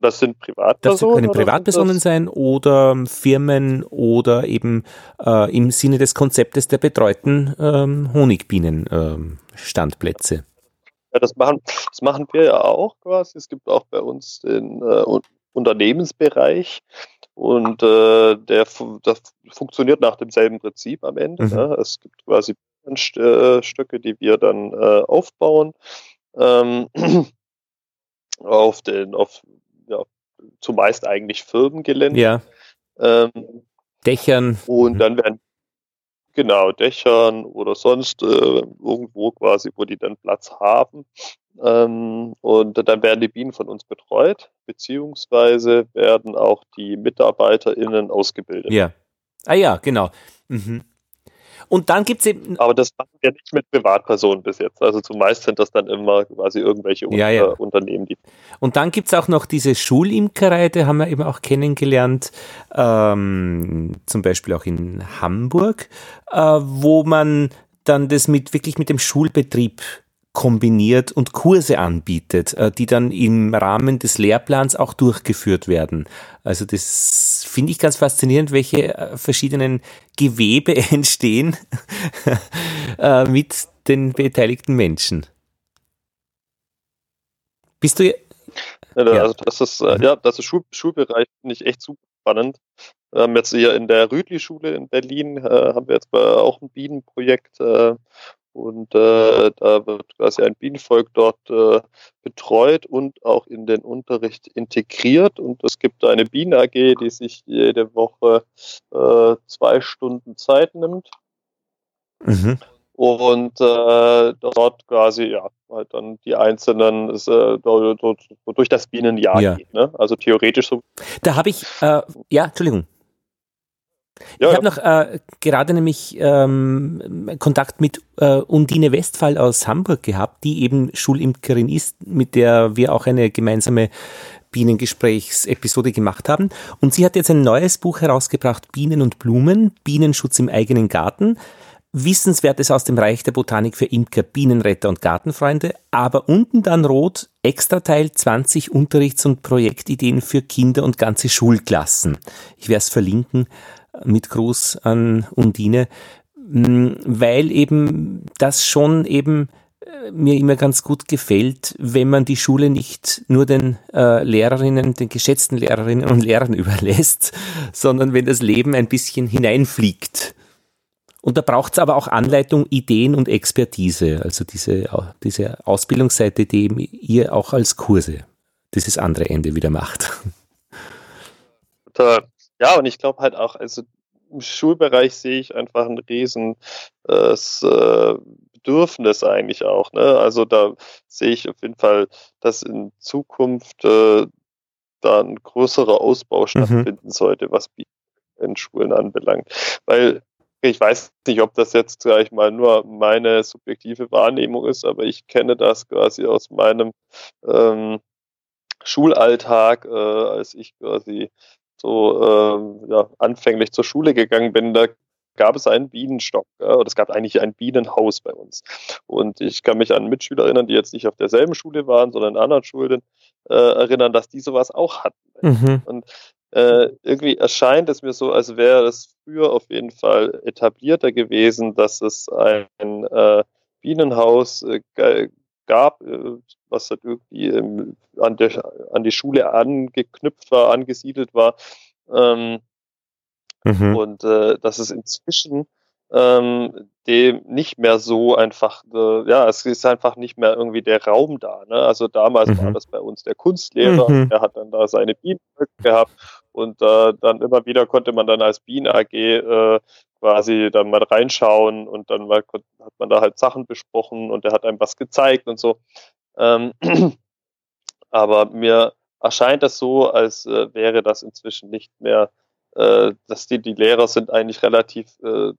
Das sind Privatpersonen? Das können Privatpersonen sein oder Firmen oder eben äh, im Sinne des Konzeptes der betreuten ähm, Honigbienenstandplätze. Ähm, ja, das machen, das machen wir ja auch quasi. Es gibt auch bei uns den äh, Unternehmensbereich und äh, der das funktioniert nach demselben Prinzip am Ende. Mhm. Ne? Es gibt quasi äh, Stücke, die wir dann äh, aufbauen. Ähm, (clears throat) auf den, auf, ja, zumeist eigentlich Firmengelände. Ja. Ähm, Dächern. Und mhm. dann werden Genau, Dächern oder sonst äh, irgendwo quasi, wo die dann Platz haben. Ähm, und dann werden die Bienen von uns betreut, beziehungsweise werden auch die MitarbeiterInnen ausgebildet. Ja. Ah ja, genau. Mhm. Und dann gibt es eben. Aber das machen wir nicht mit Privatpersonen bis jetzt. Also zumeist sind das dann immer quasi irgendwelche ja, ja. Unternehmen, die. Und dann gibt es auch noch diese Schulimkerei, die haben wir eben auch kennengelernt, ähm, zum Beispiel auch in Hamburg, äh, wo man dann das mit wirklich mit dem Schulbetrieb kombiniert und Kurse anbietet, äh, die dann im Rahmen des Lehrplans auch durchgeführt werden. Also das finde ich ganz faszinierend, welche äh, verschiedenen Gewebe (laughs) entstehen äh, mit den beteiligten Menschen. Bist du ja, also das ist ja das ist Schul Schulbereich finde ich echt super spannend. Wir haben jetzt hier in der Rüdli-Schule in Berlin äh, haben wir jetzt auch ein Bienenprojekt, äh, und äh, da wird quasi ein Bienenvolk dort äh, betreut und auch in den Unterricht integriert. Und es gibt eine Bienen AG, die sich jede Woche äh, zwei Stunden Zeit nimmt. Mhm. Und äh, dort quasi, ja, halt dann die einzelnen äh, durch das Bienenjahr ja. geht. Ne? Also theoretisch so. Da habe ich, äh, ja, Entschuldigung. Ja, ich habe noch äh, gerade nämlich ähm, Kontakt mit äh, Undine Westphal aus Hamburg gehabt, die eben Schulimkerin ist, mit der wir auch eine gemeinsame Bienengesprächsepisode gemacht haben. Und sie hat jetzt ein neues Buch herausgebracht, Bienen und Blumen, Bienenschutz im eigenen Garten. Wissenswertes aus dem Reich der Botanik für Imker, Bienenretter und Gartenfreunde, aber unten dann rot, Extrateil 20 Unterrichts- und Projektideen für Kinder und ganze Schulklassen. Ich werde es verlinken mit Gruß an Undine, mm, weil eben das schon eben äh, mir immer ganz gut gefällt, wenn man die Schule nicht nur den äh, Lehrerinnen, den geschätzten Lehrerinnen und Lehrern (laughs) überlässt, sondern wenn das Leben ein bisschen hineinfliegt. Und da braucht es aber auch Anleitung, Ideen und Expertise, also diese, diese Ausbildungsseite, die ihr auch als Kurse dieses andere Ende wieder macht. Total. Ja, und ich glaube halt auch, also im Schulbereich sehe ich einfach ein riesen äh, äh, Bedürfnis eigentlich auch. Ne? Also da sehe ich auf jeden Fall, dass in Zukunft äh, da ein größerer Ausbau mhm. stattfinden mhm. sollte, was in Schulen anbelangt. Weil ich weiß nicht, ob das jetzt gleich mal nur meine subjektive Wahrnehmung ist, aber ich kenne das quasi aus meinem ähm, Schulalltag, äh, als ich quasi so äh, ja, anfänglich zur Schule gegangen bin, da gab es einen Bienenstock ja, oder es gab eigentlich ein Bienenhaus bei uns. Und ich kann mich an Mitschüler erinnern, die jetzt nicht auf derselben Schule waren, sondern in anderen Schulen, äh, erinnern, dass die sowas auch hatten. Mhm. Und äh, irgendwie erscheint es mir so, als wäre es früher auf jeden Fall etablierter gewesen, dass es ein äh, Bienenhaus äh, gab, äh, was halt irgendwie ähm, an, der, an die Schule angeknüpft war, angesiedelt war. Ähm, mhm. Und äh, dass es inzwischen ähm, dem nicht mehr so einfach, äh, ja, es ist einfach nicht mehr irgendwie der Raum da. Ne? Also damals mhm. war das bei uns der Kunstlehrer, mhm. der hat dann da seine Bienen gehabt und äh, dann immer wieder konnte man dann als Bienen AG äh, quasi dann mal reinschauen und dann mal hat man da halt Sachen besprochen und er hat einem was gezeigt und so. Ähm, (clears throat) aber mir erscheint das so, als äh, wäre das inzwischen nicht mehr, äh, dass die, die Lehrer sind eigentlich relativ äh,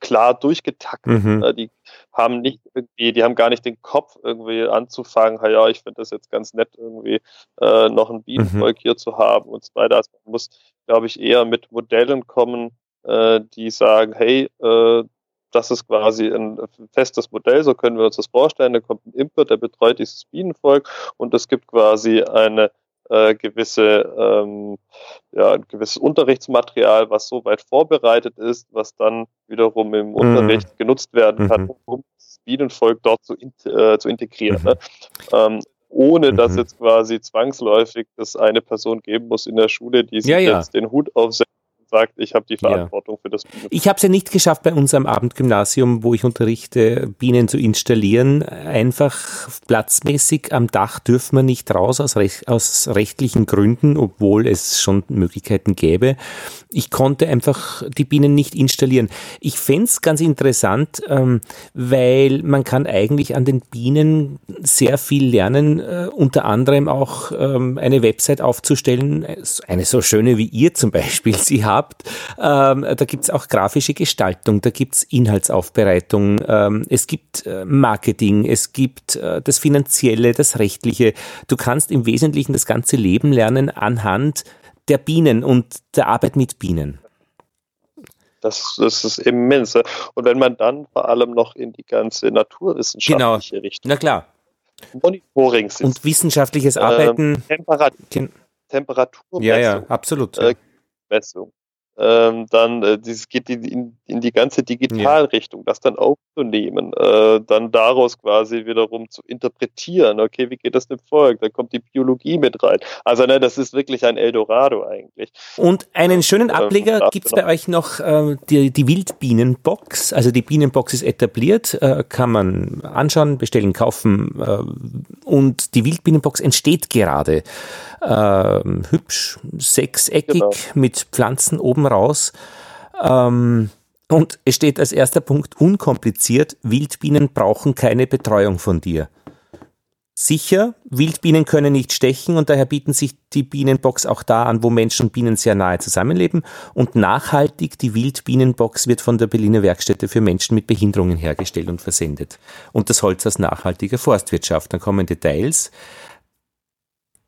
klar durchgetaktet. Mhm. Ne? Die haben nicht irgendwie, die haben gar nicht den Kopf irgendwie anzufangen, ja, ich finde das jetzt ganz nett, irgendwie äh, noch ein Bienenvolk mhm. hier zu haben und so weiter. Also man muss, glaube ich, eher mit Modellen kommen, äh, die sagen, hey, äh, das ist quasi ein festes Modell, so können wir uns das vorstellen. Da kommt ein Imker, der betreut dieses Bienenvolk und es gibt quasi eine äh, gewisse, ähm, ja, ein gewisses Unterrichtsmaterial, was so weit vorbereitet ist, was dann wiederum im mhm. Unterricht genutzt werden kann, mhm. um das Bienenvolk dort zu, in, äh, zu integrieren. Ne? Ähm, ohne dass mhm. jetzt quasi zwangsläufig das eine Person geben muss in der Schule, die sich ja, ja. jetzt den Hut aufsetzt sagt, ich habe die Verantwortung ja. für das Bienen. Ich habe es ja nicht geschafft, bei unserem Abendgymnasium, wo ich unterrichte, Bienen zu installieren. Einfach platzmäßig am Dach dürfen wir nicht raus aus, rech aus rechtlichen Gründen, obwohl es schon Möglichkeiten gäbe. Ich konnte einfach die Bienen nicht installieren. Ich fände es ganz interessant, ähm, weil man kann eigentlich an den Bienen sehr viel lernen, äh, unter anderem auch ähm, eine Website aufzustellen, eine so schöne wie ihr zum Beispiel sie haben habt. Ähm, da gibt es auch grafische Gestaltung, da gibt es Inhaltsaufbereitung, ähm, es gibt äh, Marketing, es gibt äh, das Finanzielle, das Rechtliche. Du kannst im Wesentlichen das ganze Leben lernen anhand der Bienen und der Arbeit mit Bienen. Das, das ist immens. Und wenn man dann vor allem noch in die ganze naturwissenschaftliche genau. Richtung. Na klar. Monitoring und wissenschaftliches Arbeiten. Ähm, Temperatur, Temperaturmessung. Ja, ja, absolut. Äh, Messung ähm, dann äh, dieses geht in, in, die ganze Digitalrichtung, ja. das dann aufzunehmen, äh, dann daraus quasi wiederum zu interpretieren, okay, wie geht das dem Volk? Da kommt die Biologie mit rein. Also ne, das ist wirklich ein Eldorado eigentlich. Und einen schönen ähm, Ableger ähm, gibt es bei euch noch äh, die, die Wildbienenbox. Also die Bienenbox ist etabliert, äh, kann man anschauen, bestellen, kaufen äh, und die Wildbienenbox entsteht gerade äh, hübsch, sechseckig genau. mit Pflanzen oben raus. Ähm, und es steht als erster Punkt unkompliziert, Wildbienen brauchen keine Betreuung von dir. Sicher, Wildbienen können nicht stechen und daher bieten sich die Bienenbox auch da an, wo Menschen und Bienen sehr nahe zusammenleben. Und nachhaltig, die Wildbienenbox wird von der Berliner Werkstätte für Menschen mit Behinderungen hergestellt und versendet. Und das Holz aus nachhaltiger Forstwirtschaft. Dann kommen Details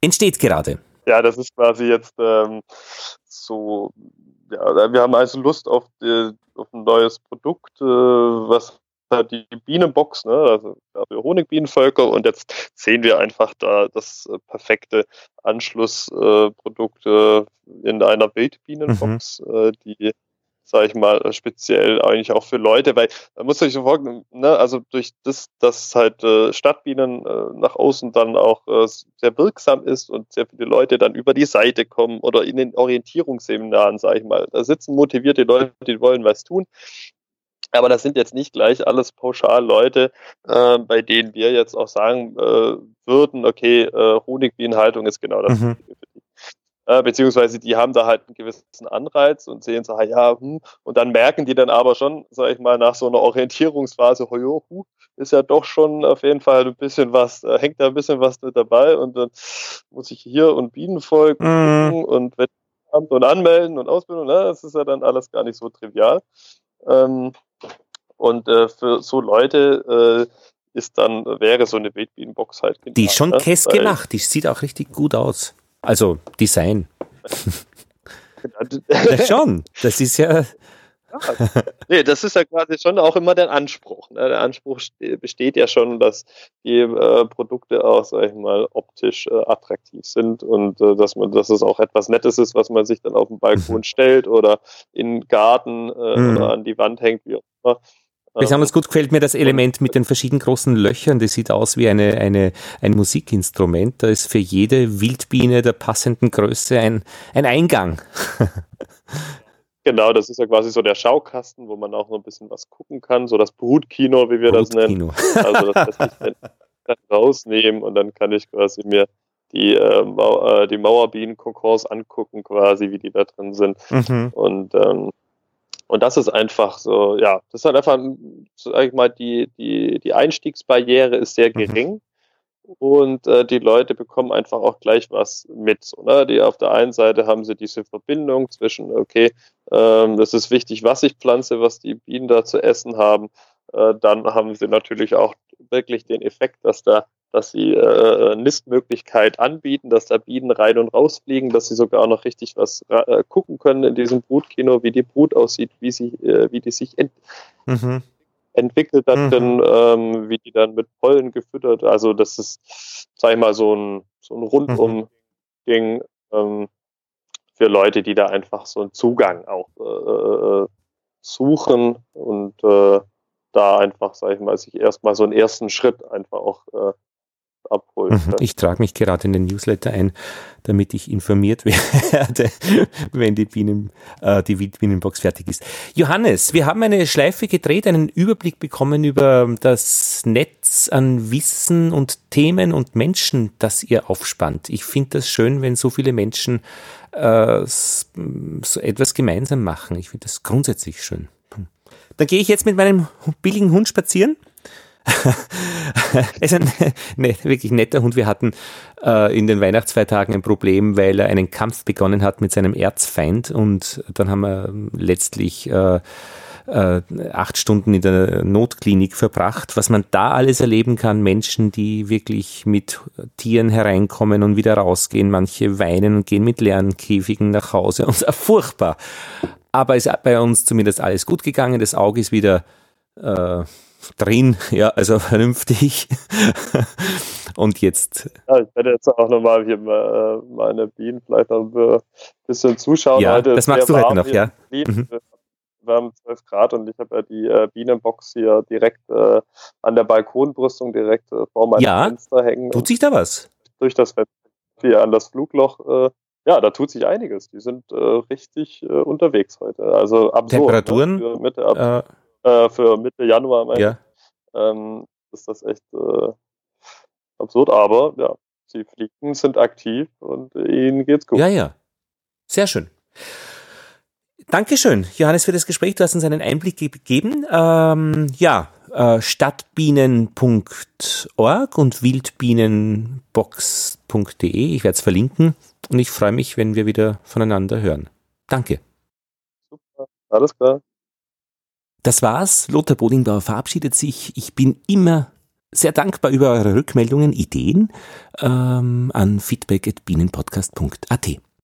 entsteht gerade. Ja, das ist quasi jetzt ähm, so, ja, wir haben also Lust auf, die, auf ein neues Produkt, äh, was halt die Bienenbox, ne, also für Honigbienenvölker und jetzt sehen wir einfach da das äh, perfekte Anschlussprodukt äh, in einer Wildbienenbox, mhm. äh, die sage ich mal, speziell eigentlich auch für Leute, weil man muss sich so vorstellen, ne, also durch das, dass halt äh, Stadtbienen äh, nach außen dann auch äh, sehr wirksam ist und sehr viele Leute dann über die Seite kommen oder in den Orientierungsseminaren, sage ich mal, da sitzen motivierte Leute, die wollen was tun. Aber das sind jetzt nicht gleich alles pauschal Leute, äh, bei denen wir jetzt auch sagen äh, würden, okay, äh, Honigbienenhaltung ist genau das mhm. für die äh, beziehungsweise die haben da halt einen gewissen Anreiz und sehen so, ja, hm, und dann merken die dann aber schon, sag ich mal, nach so einer Orientierungsphase, hojo, huh, ist ja doch schon auf jeden Fall ein bisschen was, äh, hängt da ein bisschen was mit dabei und dann muss ich hier und Bienenvolk mhm. und Wettbewerb und anmelden und Ausbildung, ne, das ist ja dann alles gar nicht so trivial. Ähm, und äh, für so Leute äh, ist dann, wäre so eine Wildbienenbox halt genial, Die ist schon ne? Käse gemacht, die sieht auch richtig gut aus. Also Design. ja, schon. Das ist ja. Ja, nee, das ist ja quasi schon auch immer der Anspruch. Ne? Der Anspruch besteht ja schon, dass die äh, Produkte auch, sag ich mal, optisch äh, attraktiv sind und äh, dass man, dass es auch etwas Nettes ist, was man sich dann auf den Balkon mhm. stellt oder in den Garten äh, mhm. oder an die Wand hängt, wie auch immer. Besonders gut gefällt mir das Element mit den verschiedenen großen Löchern. Das sieht aus wie eine, eine, ein Musikinstrument. Da ist für jede Wildbiene der passenden Größe ein, ein Eingang. (laughs) Genau, das ist ja quasi so der Schaukasten, wo man auch noch ein bisschen was gucken kann, so das Brutkino, wie wir Brutkino. das nennen. Also das lässt sich (laughs) dann rausnehmen und dann kann ich quasi mir die, äh, Mau äh, die Mauerbienenkokons angucken, quasi, wie die da drin sind. Mhm. Und ähm, und das ist einfach so, ja, das ist halt einfach, sag ich mal, die, die, die Einstiegsbarriere ist sehr mhm. gering. Mhm. und äh, die Leute bekommen einfach auch gleich was mit. So, ne? Die auf der einen Seite haben sie diese Verbindung zwischen, okay, ähm, das ist wichtig, was ich pflanze, was die Bienen da zu essen haben. Äh, dann haben sie natürlich auch wirklich den Effekt, dass da dass sie äh, Nistmöglichkeit anbieten, dass da Bienen rein und rausfliegen, dass sie sogar noch richtig was äh, gucken können in diesem Brutkino, wie die Brut aussieht, wie sie, äh, wie die sich ent mhm. entwickelt drin, mhm. ähm, wie die dann mit Pollen gefüttert. Also das ist, sag ich mal, so ein, so ein mhm. Ding ähm, für Leute, die da einfach so einen Zugang auch äh, äh, suchen und äh, da einfach, sag ich mal, sich erstmal so einen ersten Schritt einfach auch abholen. Mhm. Ich trage mich gerade in den Newsletter ein, damit ich informiert (laughs) werde, wenn die, Bienen, äh, die Wildbienenbox fertig ist. Johannes, wir haben eine Schleife gedreht, einen Überblick bekommen über das Netz an Wissen und Themen und Menschen, das ihr aufspannt. Ich finde das schön, wenn so viele Menschen äh, so etwas gemeinsam machen. Ich finde das grundsätzlich schön. Dann gehe ich jetzt mit meinem billigen Hund spazieren er (laughs) ist ein (laughs) ne, wirklich netter Hund. Wir hatten äh, in den Weihnachtsfeiertagen ein Problem, weil er einen Kampf begonnen hat mit seinem Erzfeind und dann haben wir letztlich äh, äh, acht Stunden in der Notklinik verbracht. Was man da alles erleben kann, Menschen, die wirklich mit Tieren hereinkommen und wieder rausgehen, manche weinen und gehen mit leeren Käfigen nach Hause und (laughs) furchtbar. Aber es ist bei uns zumindest alles gut gegangen. Das Auge ist wieder äh, drin, (laughs) ja, also vernünftig. (laughs) Und jetzt. Ja, ich werde jetzt auch nochmal hier äh, meine Bienen vielleicht noch ein bisschen zuschauen. Ja, heute das machst du heute noch, ja. Mhm. Wir haben 12 Grad und ich habe ja die äh, Bienenbox hier direkt äh, an der Balkonbrüstung direkt äh, vor meinem ja, Fenster hängen. Tut sich da was? Durch das Fenster hier an das Flugloch. Äh, ja, da tut sich einiges. Die sind äh, richtig unterwegs heute. Also absurd. Ne, Temperaturen? Ne? Mitte, ab, äh, für Mitte Januar, meine ja. ähm, ist das echt äh, absurd. Aber ja, sie fliegen, sind aktiv und ihnen geht's gut. Ja, ja. Sehr schön. Dankeschön, Johannes, für das Gespräch. Du hast uns einen Einblick gegeben. Ähm, ja, äh, stadtbienen.org und wildbienenbox.de. Ich werde es verlinken und ich freue mich, wenn wir wieder voneinander hören. Danke. Super, alles klar. Das war's. Lothar Bodingbauer verabschiedet sich. Ich bin immer sehr dankbar über eure Rückmeldungen, Ideen ähm, an feedback at bienenpodcast.at.